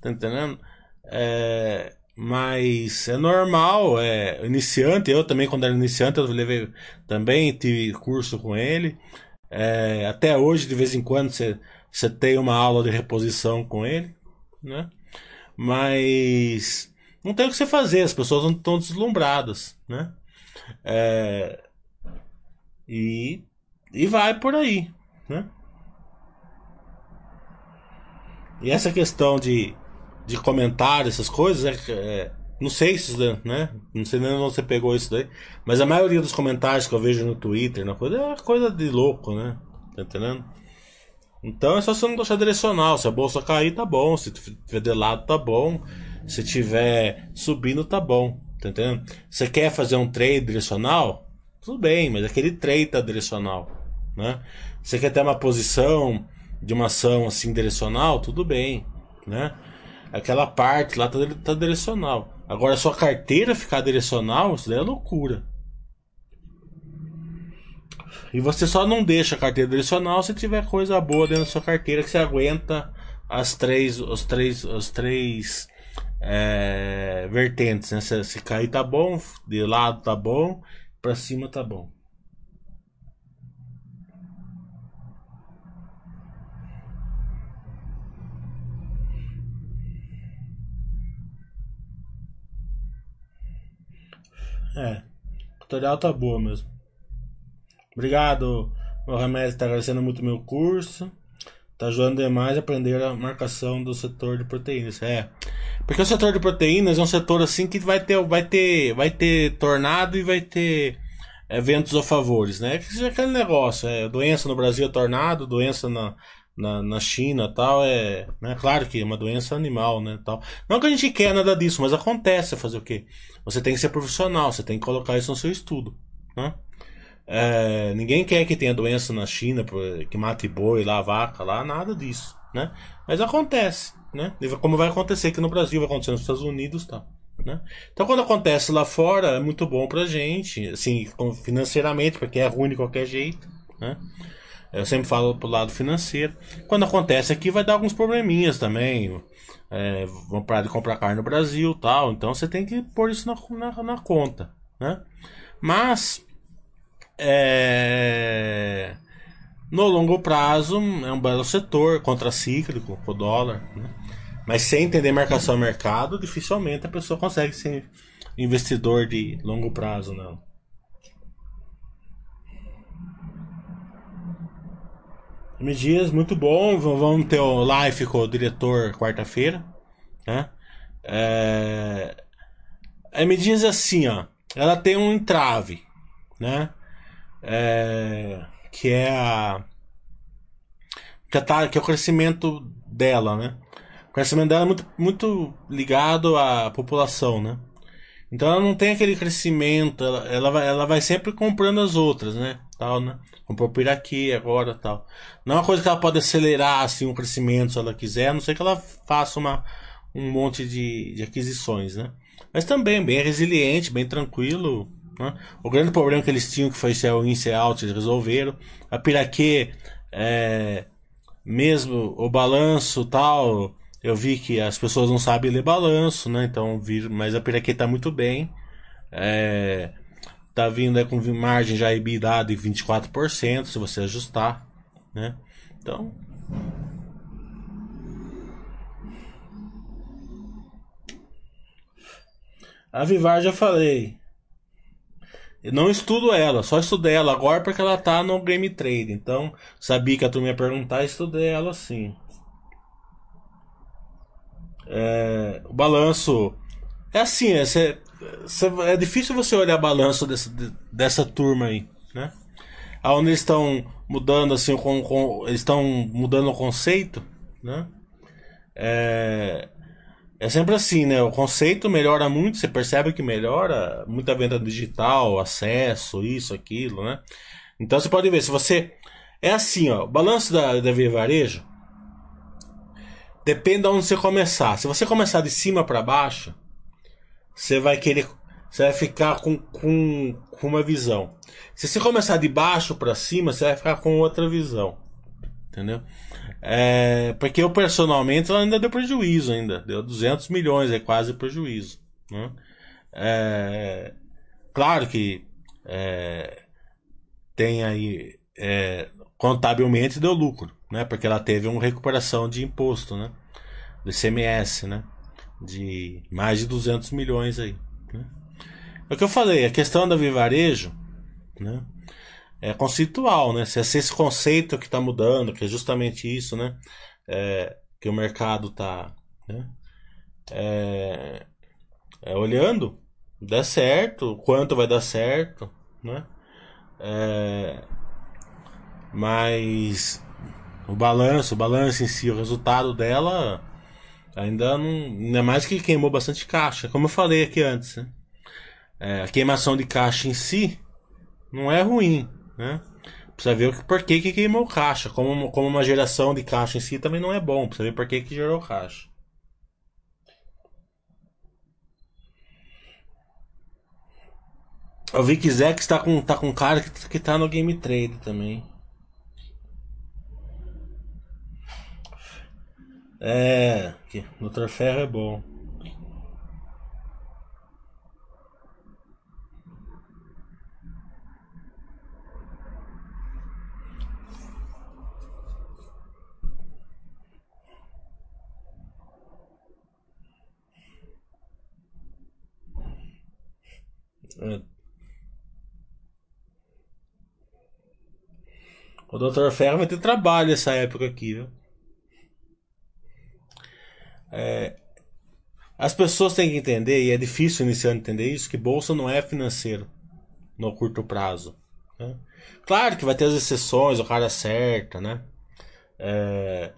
Tá entendendo? É, mas é normal, é iniciante. Eu também, quando era iniciante, eu levei também, tive curso com ele. É, até hoje, de vez em quando, você, você tem uma aula de reposição com ele, né? Mas não tem o que você fazer, as pessoas não estão deslumbradas, né? É, e, e vai por aí, né? E essa questão de, de comentários, essas coisas, é, é, não sei se, né? Não sei nem onde você pegou isso daí. Mas a maioria dos comentários que eu vejo no Twitter, na coisa, é coisa de louco, né? Tá entendendo? Então é só você não deixar direcional. Se a bolsa cair, tá bom. Se tiver de lado, tá bom. Se tiver subindo, tá bom. Tá entendendo? Você quer fazer um trade direcional? Tudo bem, mas aquele trade tá direcional. Né? Você quer ter uma posição de uma ação assim direcional? Tudo bem. Né? Aquela parte lá tá, tá direcional. Agora, sua carteira ficar direcional, isso daí é loucura. E você só não deixa a carteira direcional se tiver coisa boa dentro da sua carteira que você aguenta as três, os três, os três é, vertentes. Né? Se, se cair tá bom, de lado tá bom, para cima tá bom. É. Tutorial tá boa mesmo. Obrigado, Mohamed. Tá agradecendo muito meu curso. Tá ajudando demais a aprender a marcação do setor de proteínas. É. Porque o setor de proteínas é um setor assim que vai ter, vai ter, vai ter tornado e vai ter eventos a favores, né? É aquele negócio, é doença no Brasil é tornado, doença na, na, na China tal, é, né? Claro que é uma doença animal, né, tal. Não que a gente quer nada disso, mas acontece, fazer o quê? Você tem que ser profissional, você tem que colocar isso no seu estudo, né? É, ninguém quer que tenha doença na China, que mate boi lá, vaca lá, nada disso, né? Mas acontece, né? Como vai acontecer aqui no Brasil, vai acontecer nos Estados Unidos, tal. Né? Então, quando acontece lá fora, é muito bom pra gente, assim, financeiramente, porque é ruim de qualquer jeito, né? Eu sempre falo pro lado financeiro. Quando acontece aqui, vai dar alguns probleminhas também. É, vão parar de comprar carne no Brasil tal. Então você tem que pôr isso na, na, na conta. Né? Mas é, no longo prazo é um belo setor contracíclico com o dólar. Né? Mas sem entender marcação mercado, dificilmente a pessoa consegue ser investidor de longo prazo. Não. M Dias, muito bom. Vamos ter o live com o diretor quarta-feira. Né? É... A M é assim, ó. Ela tem um entrave, né? É... Que é a. Que, tá, que é o crescimento dela, né? O crescimento dela é muito, muito ligado à população, né? Então ela não tem aquele crescimento, ela, ela, vai, ela vai sempre comprando as outras, né? Tal, né? Comprou Piraquê agora tal. Não é uma coisa que ela pode acelerar assim um crescimento se ela quiser, a não ser que ela faça uma, um monte de, de aquisições, né? Mas também bem resiliente, bem tranquilo. Né? O grande problema que eles tinham que foi ser o índice alto, eles resolveram. A Piraquê, é, mesmo o balanço tal, eu vi que as pessoas não sabem ler balanço, né? Então, vi, mas a Piraquê tá muito bem. É, tá vindo é, com margem já EBITDA de 24%, se você ajustar, né? Então, A Vivar já falei. Eu não estudo ela, só estudei ela agora porque ela tá no Game Trade. Então, sabia que a turma ia perguntar, estudei ela sim. É, o balanço. É assim, é, é difícil você olhar balanço dessa, dessa turma aí, né? Onde eles estão mudando assim, com, com, estão mudando o conceito, né? É, é sempre assim, né? O conceito melhora muito, você percebe que melhora, muita venda digital, acesso, isso, aquilo, né? Então você pode ver, se você. É assim, ó, o balanço da, da Via Varejo depende de onde você começar. Se você começar de cima para baixo, você vai querer. Você vai ficar com, com, com uma visão. Se você começar de baixo para cima, você vai ficar com outra visão. Entendeu? É, porque eu personalmente ela ainda deu prejuízo ainda. Deu 200 milhões, é quase prejuízo. Né? É, claro que é, tem aí é, contabilmente deu lucro, né? Porque ela teve uma recuperação de imposto, né? Do ICMS, né? De mais de 200 milhões aí. Né? É o que eu falei, a questão da vivarejo, né? é conceitual, né? Se é esse conceito que está mudando, que é justamente isso, né? É, que o mercado está né? é, é, olhando, dá certo, quanto vai dar certo, né? É, mas o balanço, o balanço em si, o resultado dela ainda não. Ainda mais que queimou bastante caixa, como eu falei aqui antes. Né? É, a queimação de caixa em si não é ruim, né? Precisa ver por que, que queimou caixa. Como, como uma geração de caixa em si também não é bom. Precisa ver por que, que gerou caixa. Eu vi que Zex tá com, tá com cara que, que tá no Game Trade também. É, Dr. Ferro é bom. É. O Dr. Ferro vai ter trabalho essa época aqui, viu? É, as pessoas têm que entender, e é difícil iniciar entender isso, que bolsa não é financeiro no curto prazo. Né? Claro que vai ter as exceções, o cara acerta, né? É,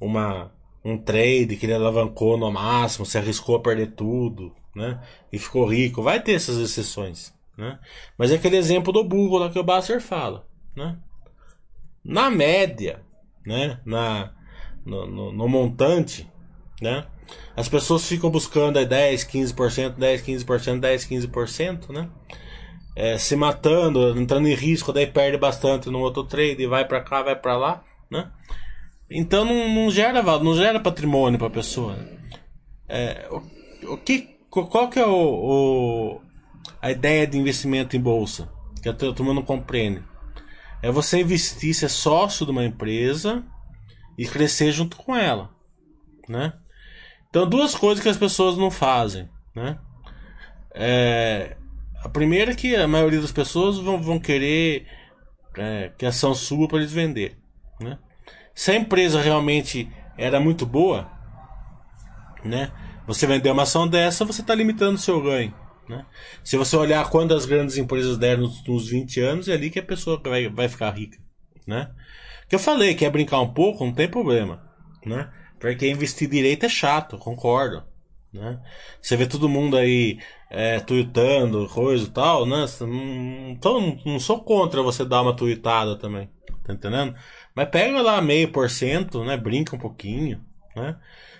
uma, um trade que ele alavancou no máximo, se arriscou a perder tudo, né? E ficou rico. Vai ter essas exceções, né? Mas é aquele exemplo do burro lá que o Basser fala, né? Na média, né? Na, no, no, no montante, né? As pessoas ficam buscando aí 10, 15%, 10, 15%, 10, 15%, né? É, se matando, entrando em risco, daí perde bastante no outro trade, vai para cá, vai para lá, né? Então não, não gera não gera patrimônio para a pessoa. É, o, o que qual que é o, o, a ideia de investimento em bolsa? Que a turma não compreende. É você investir, ser sócio de uma empresa e crescer junto com ela, né? Então, duas coisas que as pessoas não fazem, né? É, a primeira é que a maioria das pessoas vão, vão querer é, que a ação suba para eles vender, né? Se a empresa realmente era muito boa, né? Você vender uma ação dessa, você está limitando o seu ganho. Né? Se você olhar quantas grandes empresas deram nos, nos 20 anos, é ali que a pessoa vai, vai ficar rica. Né? Que eu falei, quer brincar um pouco, não tem problema. Né? Porque investir direito é chato, concordo. Né? Você vê todo mundo aí é, tweetando, coisa e tal, né? Então, não sou contra você dar uma tweetada também. Tá entendendo? Mas pega lá meio por cento, né? Brinca um pouquinho, né?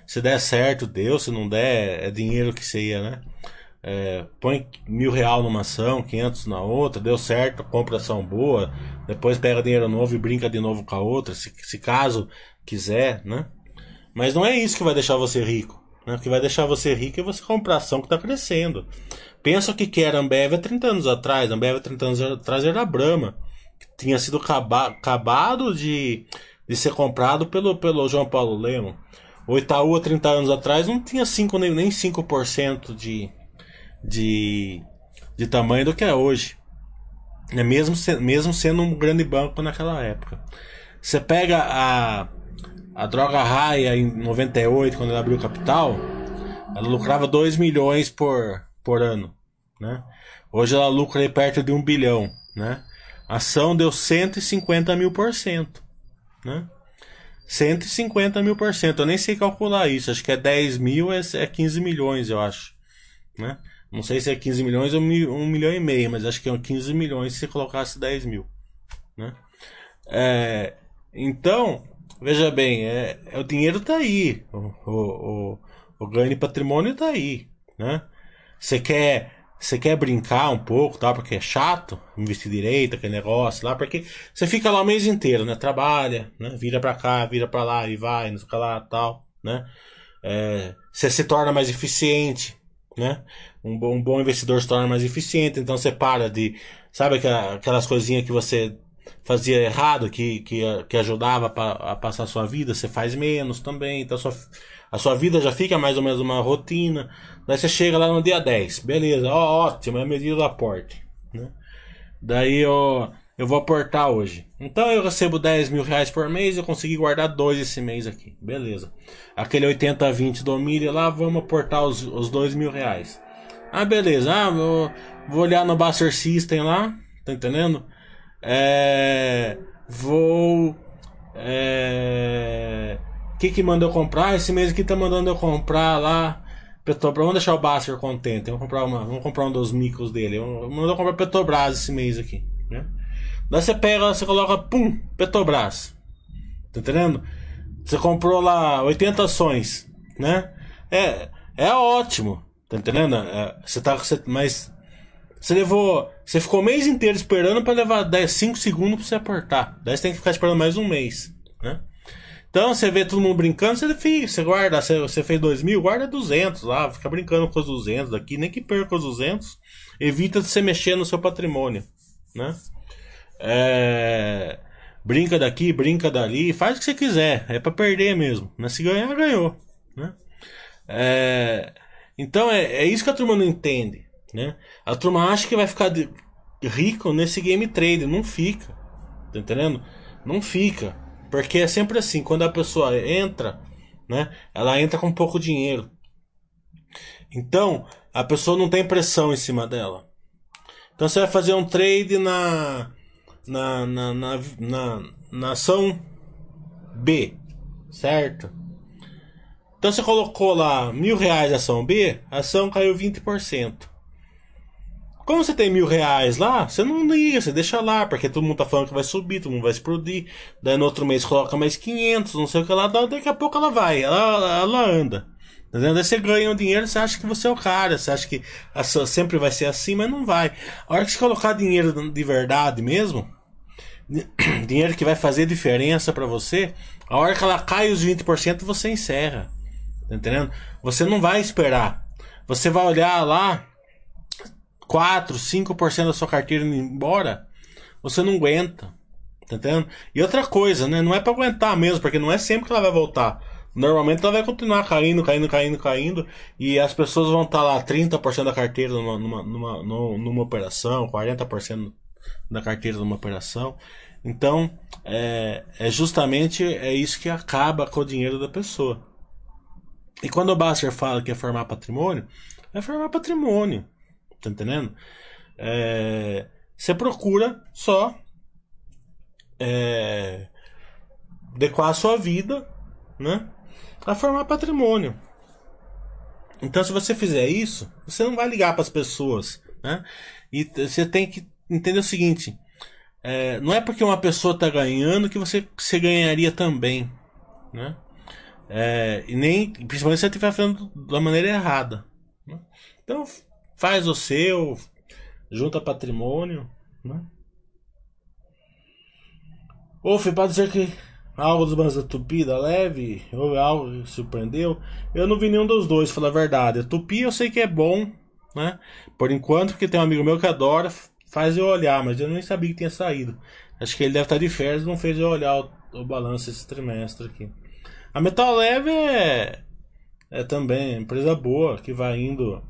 Se der certo, deu. Se não der, é dinheiro que você né? É, põe mil real numa ação, quinhentos na outra, deu certo, compra ação boa, depois pega dinheiro novo e brinca de novo com a outra, se, se caso quiser, né? Mas não é isso que vai deixar você rico, Né? O que vai deixar você rico é você comprar ação que está crescendo. Pensa o que, era a Ambev há 30 anos atrás. A Ambev há 30 anos atrás era a Brahma. Que tinha sido acaba, acabado de, de ser comprado pelo, pelo João Paulo Leman. O Itaú há 30 anos atrás não tinha 5, nem, nem 5% de, de, de tamanho do que é hoje. É mesmo, mesmo sendo um grande banco naquela época. Você pega a, a droga raia em 98, quando ela abriu capital, ela lucrava 2 milhões por, por ano. Né? Hoje ela lucra aí perto de 1 bilhão. Né? A ação deu 150 mil por cento. Né? 150 mil por cento. Eu nem sei calcular isso. Acho que é 10 mil, é, é 15 milhões, eu acho. Né? Não sei se é 15 milhões ou 1 milhão e meio, mas acho que é 15 milhões se colocasse 10 mil. Né? É, então, veja bem, é, é, o dinheiro está aí. O, o, o, ganho de patrimônio está aí. Né? Você quer você quer brincar um pouco, tá? Porque é chato investir direito, aquele negócio lá, porque você fica lá o mês inteiro, né? Trabalha, né? Vira pra cá, vira pra lá e vai, não que lá tal, né? É, você se torna mais eficiente, né? Um bom, um bom investidor se torna mais eficiente, então você para de. Sabe aquelas coisinhas que você fazia errado, que, que, que ajudava a passar a sua vida, você faz menos também, então a sua, a sua vida já fica mais ou menos uma rotina. Daí você chega lá no dia 10, beleza, ó, ótimo, é a medida do aporte. Né? Daí ó, eu vou aportar hoje. Então eu recebo 10 mil reais por mês, eu consegui guardar dois esse mês aqui, beleza. Aquele 80-20 do milho lá, vamos aportar os, os 2 mil reais. Ah, beleza, ah, vou, vou olhar no Buster System lá, tá entendendo? É, vou. É, o que que manda eu comprar? Esse mês aqui tá mandando eu comprar lá Petrobras. Vamos deixar o Baster contente. Vamos comprar, uma, vamos comprar um dos micros dele. Mandou comprar Petrobras esse mês aqui. Né? Daí você pega, você coloca, pum, Petrobras. Tá entendendo? Você comprou lá 80 ações, né? É, é ótimo. Tá entendendo? É, você tá. Você, mas você levou. Você ficou o mês inteiro esperando para levar 10, 5 segundos pra você aportar. Daí você tem que ficar esperando mais um mês. Né? Então você vê todo mundo brincando, você, fica, você guarda, você, você fez 2 mil, guarda 200 lá, fica brincando com os 200 daqui, nem que perca os 200, evita de você mexer no seu patrimônio, né? É, brinca daqui, brinca dali, faz o que você quiser, é para perder mesmo, né? Se ganhar, ganhou, né? É, então é, é isso que a turma não entende, né? A turma acha que vai ficar rico nesse game trade, não fica, tá entendendo? Não fica. Porque é sempre assim, quando a pessoa entra, né, ela entra com pouco dinheiro. Então, a pessoa não tem pressão em cima dela. Então você vai fazer um trade na na, na, na, na, na ação B, certo? Então você colocou lá mil reais ação B, a ação caiu 20%. Como você tem mil reais lá, você não liga, você deixa lá, porque todo mundo tá falando que vai subir, todo mundo vai explodir. Daí no outro mês coloca mais 500, não sei o que lá, daqui a pouco ela vai, ela, ela anda. Entendeu? Daí você ganha o dinheiro, você acha que você é o cara, você acha que sempre vai ser assim, mas não vai. A hora que você colocar dinheiro de verdade mesmo, <clears throat> dinheiro que vai fazer diferença para você, a hora que ela cai os 20%, você encerra. Tá entendendo? Você não vai esperar. Você vai olhar lá 4, 5% da sua carteira indo embora, você não aguenta. Tá entendendo? E outra coisa, né? Não é para aguentar mesmo, porque não é sempre que ela vai voltar. Normalmente ela vai continuar caindo, caindo, caindo, caindo. E as pessoas vão estar tá lá 30% da carteira numa, numa, numa, numa operação, 40% da carteira numa operação. Então, é, é justamente é isso que acaba com o dinheiro da pessoa. E quando o Basser fala que é formar patrimônio, é formar patrimônio. Tá entendendo? É, você procura só é, adequar a sua vida né, a formar patrimônio. Então, se você fizer isso, você não vai ligar para as pessoas. Né? E você tem que entender o seguinte: é, não é porque uma pessoa está ganhando que você, você ganharia também. Né? É, e nem, principalmente se você estiver fazendo da maneira errada. Né? Então, faz o seu, junta patrimônio, né? Ou pode dizer que Algo dos bandas da Tupi, da Leve? Houve algo que surpreendeu? Eu não vi nenhum dos dois, falar a verdade. A Tupi eu sei que é bom, né? Por enquanto, porque tem um amigo meu que adora, faz eu olhar, mas eu nem sabia que tinha saído. Acho que ele deve estar de férias e não fez eu olhar o, o balanço esse trimestre aqui. A Metal Leve é, é também empresa boa, que vai indo,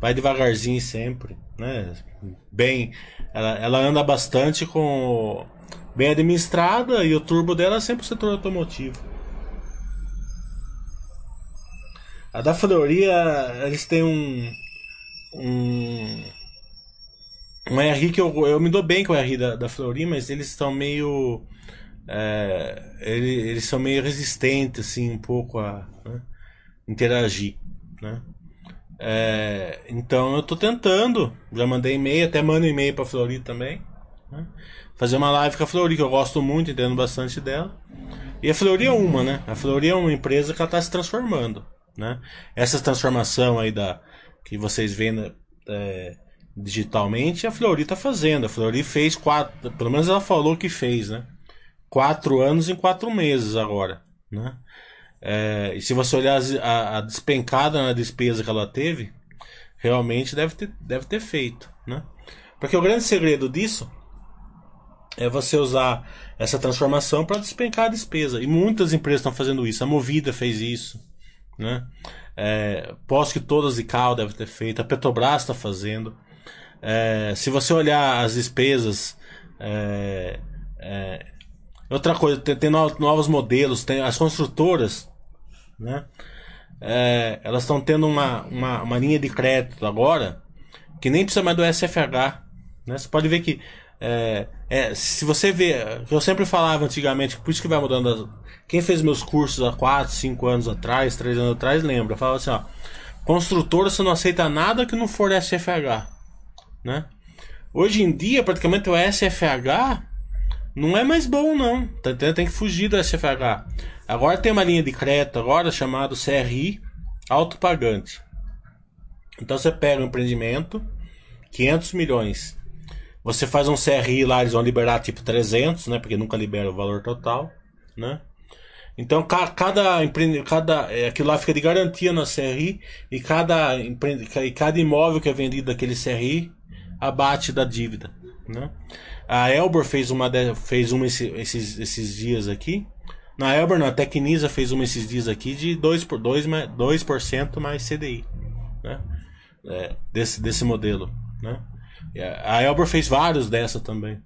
vai devagarzinho sempre, né? Bem, ela, ela anda bastante com bem administrada e o turbo dela é sempre o setor automotivo. A da Floria, eles têm um um um RI que eu, eu me dou bem com o RI da, da Flori, mas eles estão meio é, eles, eles são meio resistentes assim um pouco a né, interagir, né? É, então eu tô tentando, já mandei e-mail, até mando e-mail pra Flori também. Né? Fazer uma live com a Flori, que eu gosto muito, entendo bastante dela. E a Flori é uma, né? A Flori é uma empresa que ela tá se transformando, né? Essa transformação aí da que vocês veem né, é, digitalmente, a Flori tá fazendo. A Flori fez quatro, pelo menos ela falou que fez, né? Quatro anos em quatro meses agora, né? É, e se você olhar a, a, despencada na despesa que ela teve, realmente deve ter, deve ter feito, né? Porque o grande segredo disso é você usar essa transformação para despencar a despesa. E muitas empresas estão fazendo isso. A Movida fez isso, né? É, posso que todas e Cal deve ter feito. A Petrobras está fazendo. É, se você olhar as despesas, é, é, outra coisa, tem, tem, novos modelos, tem as construtoras, né? É, elas estão tendo uma, uma, uma, linha de crédito agora que nem precisa mais do SFH. Né? Você pode ver que é, é, se você vê, eu sempre falava antigamente, por isso que vai mudando. quem fez meus cursos há 4, 5 anos atrás, 3 anos atrás, lembra. Falava assim: ó, construtora você não aceita nada que não for SFH. Né? Hoje em dia, praticamente o SFH não é mais bom, não. Tem, tem que fugir do SFH. Agora tem uma linha de crédito agora chamado CRI autopagante. Então você pega um empreendimento, 500 milhões. Você faz um CRI lá, eles vão liberar tipo 300, né? Porque nunca libera o valor total, né? Então cada empreendimento, cada é, aquilo lá fica de garantia na CRI e cada e cada imóvel que é vendido daquele CRI abate da dívida, né? A Elbor fez uma fez uma esses, esses dias aqui. Na Elbor, na Tecnisa fez uma esses dias aqui de 2 por 2 mais 2% mais CDI, né? É, desse desse modelo, né? A Elbor fez vários dessa também.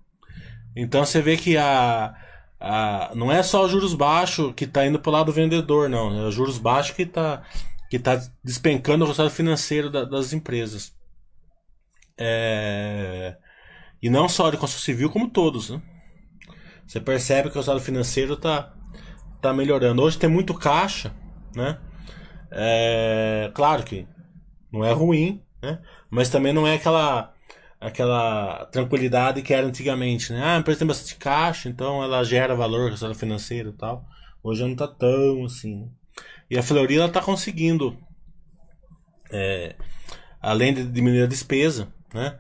Então você vê que a, a não é só juros baixos que está indo para o lado do vendedor, não. É juros baixos que está que tá despencando o resultado financeiro da, das empresas. É... E não só de construção civil, como todos. Né? Você percebe que o resultado financeiro está tá melhorando. Hoje tem muito caixa, né? É... Claro que não é ruim, né? Mas também não é aquela aquela tranquilidade que era antigamente, né? Ah, a empresa tem bastante caixa, então ela gera valor, resultado financeiro e tal. Hoje não tá tão assim. Né? E a Fleury ela tá conseguindo, é, além de diminuir a despesa, né?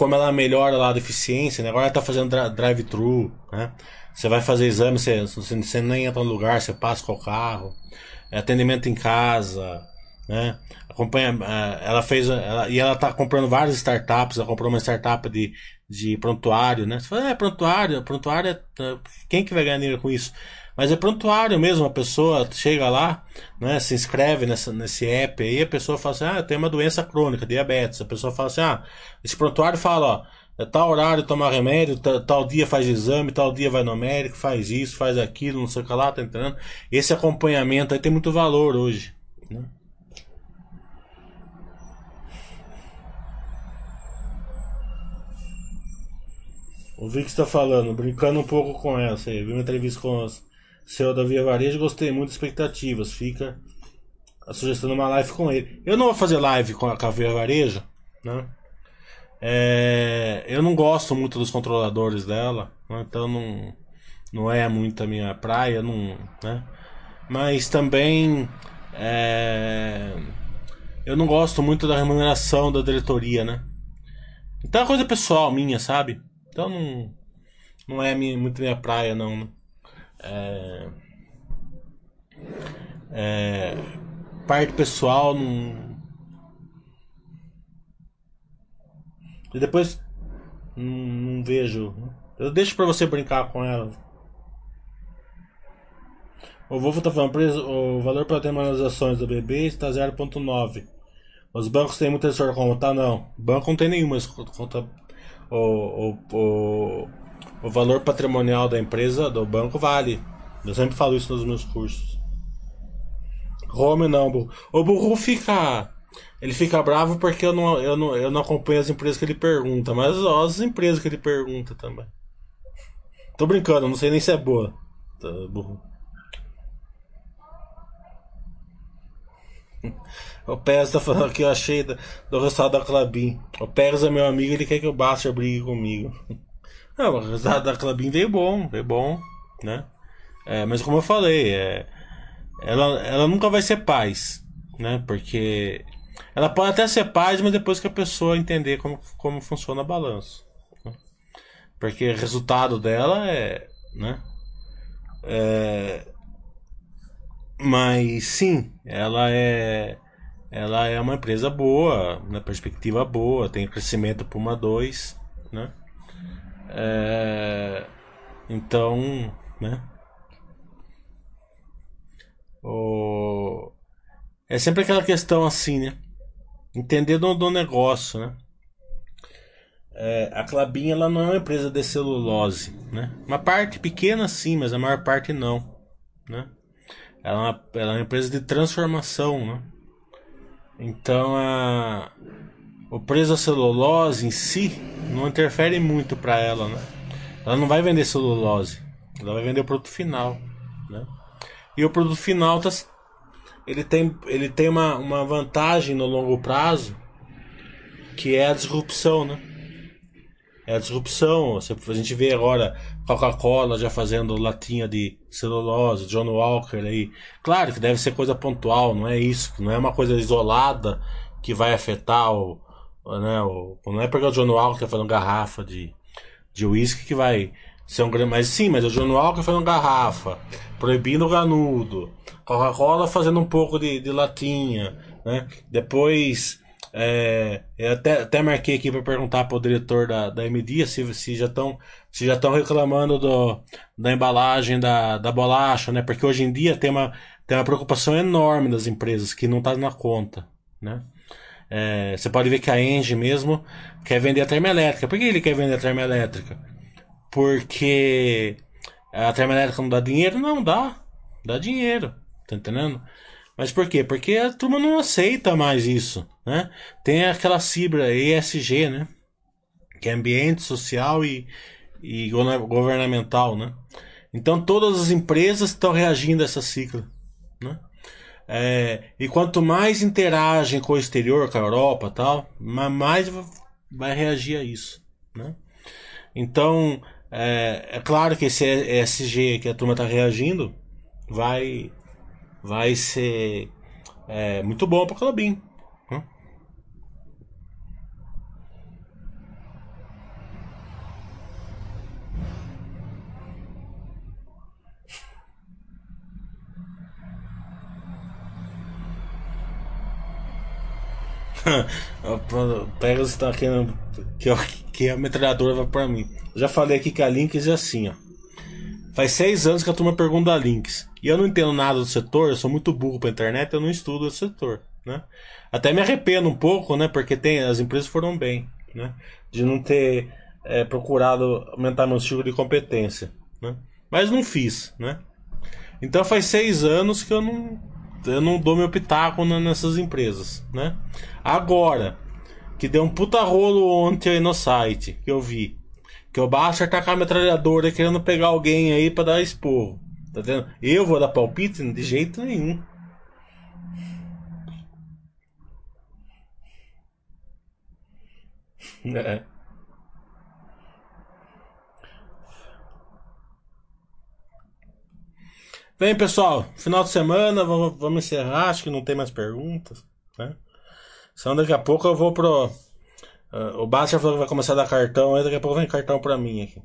Como ela melhora lá a eficiência, né? agora ela tá fazendo drive-thru, né? Você vai fazer exame, você, você nem entra no lugar, você passa com o carro, é atendimento em casa, né? Acompanha, é, ela fez, ela, e ela tá comprando várias startups, ela comprou uma startup de, de prontuário, né? Você fala, é prontuário, prontuário, é, quem que vai ganhar dinheiro com isso? Mas é prontuário mesmo, a pessoa chega lá, né, se inscreve nessa, nesse app aí, a pessoa fala assim, ah, eu tenho uma doença crônica, diabetes. A pessoa fala assim, ah, esse prontuário fala, ó, é tal horário tomar remédio, tal dia faz exame, tal dia vai no médico, faz isso, faz aquilo, não sei o que lá, tá entendendo? Esse acompanhamento aí tem muito valor hoje, né? O Vic está falando, brincando um pouco com essa aí. Vi uma entrevista com o CEO da Via Varejo gostei muito das expectativas. Fica a sugestão de uma live com ele. Eu não vou fazer live com a, com a Via Varejo, né? É, eu não gosto muito dos controladores dela, né? então não, não é muito a minha praia, não, né? Mas também é, eu não gosto muito da remuneração da diretoria, né? Então é coisa pessoal minha, sabe? Então não, não é minha, muito minha praia, não. Né? É, é, parte pessoal não. E depois não, não vejo. Eu deixo pra você brincar com ela. O Volvo está falando, o valor patrimonial das ações do BB está 0,9. Os bancos têm muita história como tá? Não. Banco não tem nenhuma. Conta, o, o, o, o valor patrimonial da empresa, do banco, vale. Eu sempre falo isso nos meus cursos. Home não, burro. O burro fica. Ele fica bravo porque eu não, eu, não, eu não acompanho as empresas que ele pergunta, mas as empresas que ele pergunta também. Tô brincando, não sei nem se é boa. Tá, burro. O Pérez tá falando que eu achei do, do resultado da Clabin. O Pérez é meu amigo, ele quer que o Baster brigue comigo. Não, o resultado da Clabin veio bom, veio bom, né? É, mas como eu falei, é, ela, ela nunca vai ser paz, né? Porque ela pode até ser paz, mas depois que a pessoa entender como, como funciona a balança. Né? Porque o resultado dela é, né? É, mas sim, ela é ela é uma empresa boa, na perspectiva boa, tem crescimento para uma 2, né? É, então, né? O, é sempre aquela questão assim, né? Entender do, do negócio, né? É, a Clabin ela não é uma empresa de celulose, né? Uma parte pequena sim, mas a maior parte não, né? Ela é uma, ela é uma empresa de transformação, né? Então a, o preço da celulose em si não interfere muito para ela, né? Ela não vai vender celulose, ela vai vender o produto final, né? E o produto final tá, ele tem, ele tem uma, uma vantagem no longo prazo que é a disrupção, né? É a disrupção. A gente vê agora Coca-Cola já fazendo latinha de celulose, John Walker aí. Claro que deve ser coisa pontual, não é isso, não é uma coisa isolada que vai afetar o. Né, o não é porque o John Walker tá fazendo garrafa de, de uísque que vai ser um grande. Mas sim, mas o John Walker fazendo garrafa, proibindo o ganudo, Coca-Cola fazendo um pouco de, de latinha, né? Depois é, eu até, até marquei aqui para perguntar para o diretor da, da MD se, se já estão se já estão reclamando do, da embalagem da, da bolacha, né? Porque hoje em dia tem uma, tem uma preocupação enorme das empresas que não está na conta, né? É, você pode ver que a Engie mesmo quer vender a termoelétrica. Por que ele quer vender a termoelétrica? Porque a termoelétrica não dá dinheiro? Não, dá. Dá dinheiro. Tá entendendo? Mas por quê? Porque a turma não aceita mais isso, né? Tem aquela cibra ESG, né? Que é ambiente, social e, e governamental, né? Então todas as empresas estão reagindo a essa ciclo, né? É, e quanto mais interagem com o exterior, com a Europa tal, mais vai reagir a isso, né? Então, é, é claro que esse ESG que a turma está reagindo vai vai ser é, muito bom para o Clabin. <laughs> Pegasus está querendo que, que a metralhadora vai para mim. Já falei aqui que a Lynx é assim, ó. Faz seis anos que a turma pergunta da Lynx. E eu não entendo nada do setor, eu sou muito burro pra internet, eu não estudo o setor, né? Até me arrependo um pouco, né? Porque tem, as empresas foram bem, né? De não ter é, procurado aumentar meu ciclo de competência, né? Mas não fiz, né? Então faz seis anos que eu não, eu não dou meu pitaco nessas empresas, né? Agora, que deu um puta rolo ontem aí no site, que eu vi. Que o Basta tá com a metralhadora querendo pegar alguém aí para dar esporro. Tá vendo? Eu vou dar palpite? De jeito nenhum. <laughs> É. Bem, pessoal, final de semana, vamos, vamos encerrar. Acho que não tem mais perguntas. Né? Daqui a pouco eu vou pro. Uh, o Basta falou que vai começar a dar cartão, aí daqui a pouco vem cartão pra mim aqui.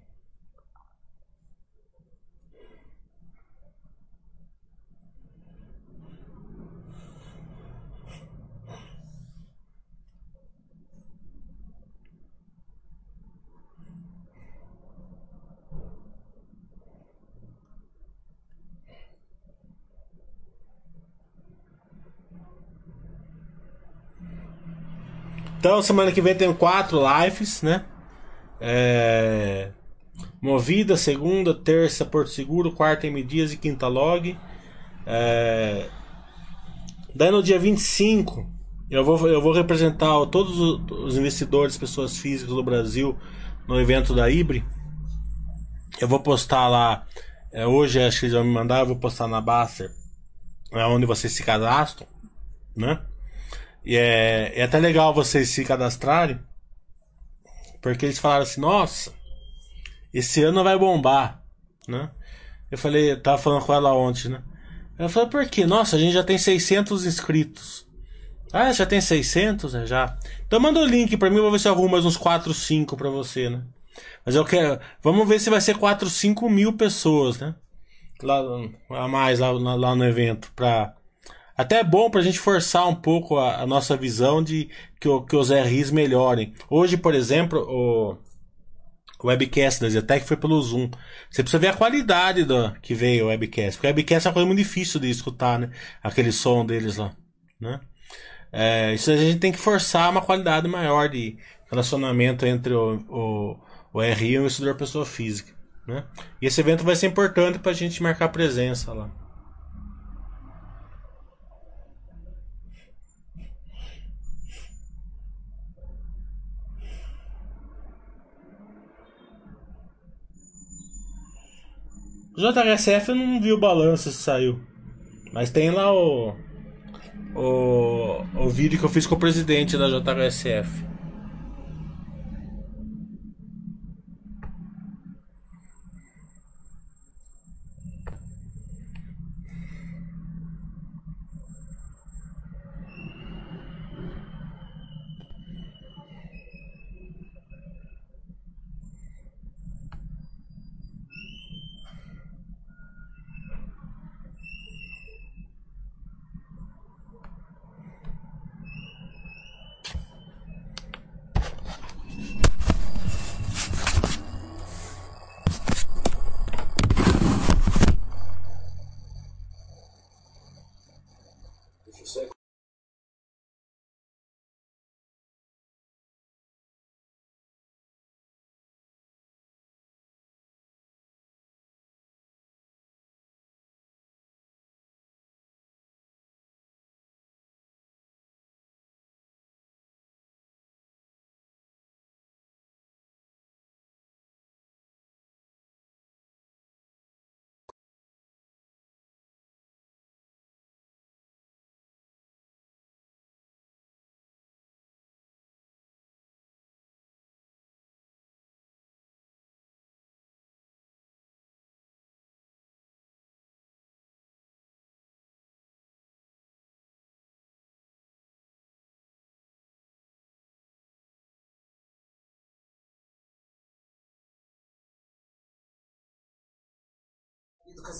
Então, semana que vem tem quatro lives, né? É... Movida, segunda, terça, Porto Seguro, quarta, M Dias e quinta, Log. É... Daí no dia 25, eu vou, eu vou representar todos os investidores, pessoas físicas do Brasil no evento da Ibre. Eu vou postar lá. É, hoje acho que eles vão me mandar, eu vou postar na Baster, é onde vocês se cadastram, né? E é, é até legal vocês se cadastrarem, porque eles falaram assim: nossa, esse ano vai bombar, né? Eu falei, eu tava falando com ela ontem, né? Eu falei, por quê? Nossa, a gente já tem 600 inscritos. Ah, já tem 600? É, já. Então manda o link pra mim, eu vou ver se arrumo mais uns 4, 5 pra você, né? Mas eu quero. Vamos ver se vai ser 4, 5 mil pessoas, né? Lá, a mais lá, lá no evento. Pra... Até é bom pra gente forçar um pouco a, a nossa visão de que, o, que os RIs melhorem. Hoje, por exemplo, o o webcast da Zetec foi pelo Zoom. Você precisa ver a qualidade do que veio o webcast. Porque o webcast é uma coisa muito difícil de escutar, né? Aquele som deles lá, né? É, isso a gente tem que forçar uma qualidade maior de relacionamento entre o, o, o RI e o investidor pessoa física, né? E esse evento vai ser importante para a gente marcar presença lá. O JHSF eu não vi o balanço se saiu. Mas tem lá o, o. O vídeo que eu fiz com o presidente da JHSF. Educação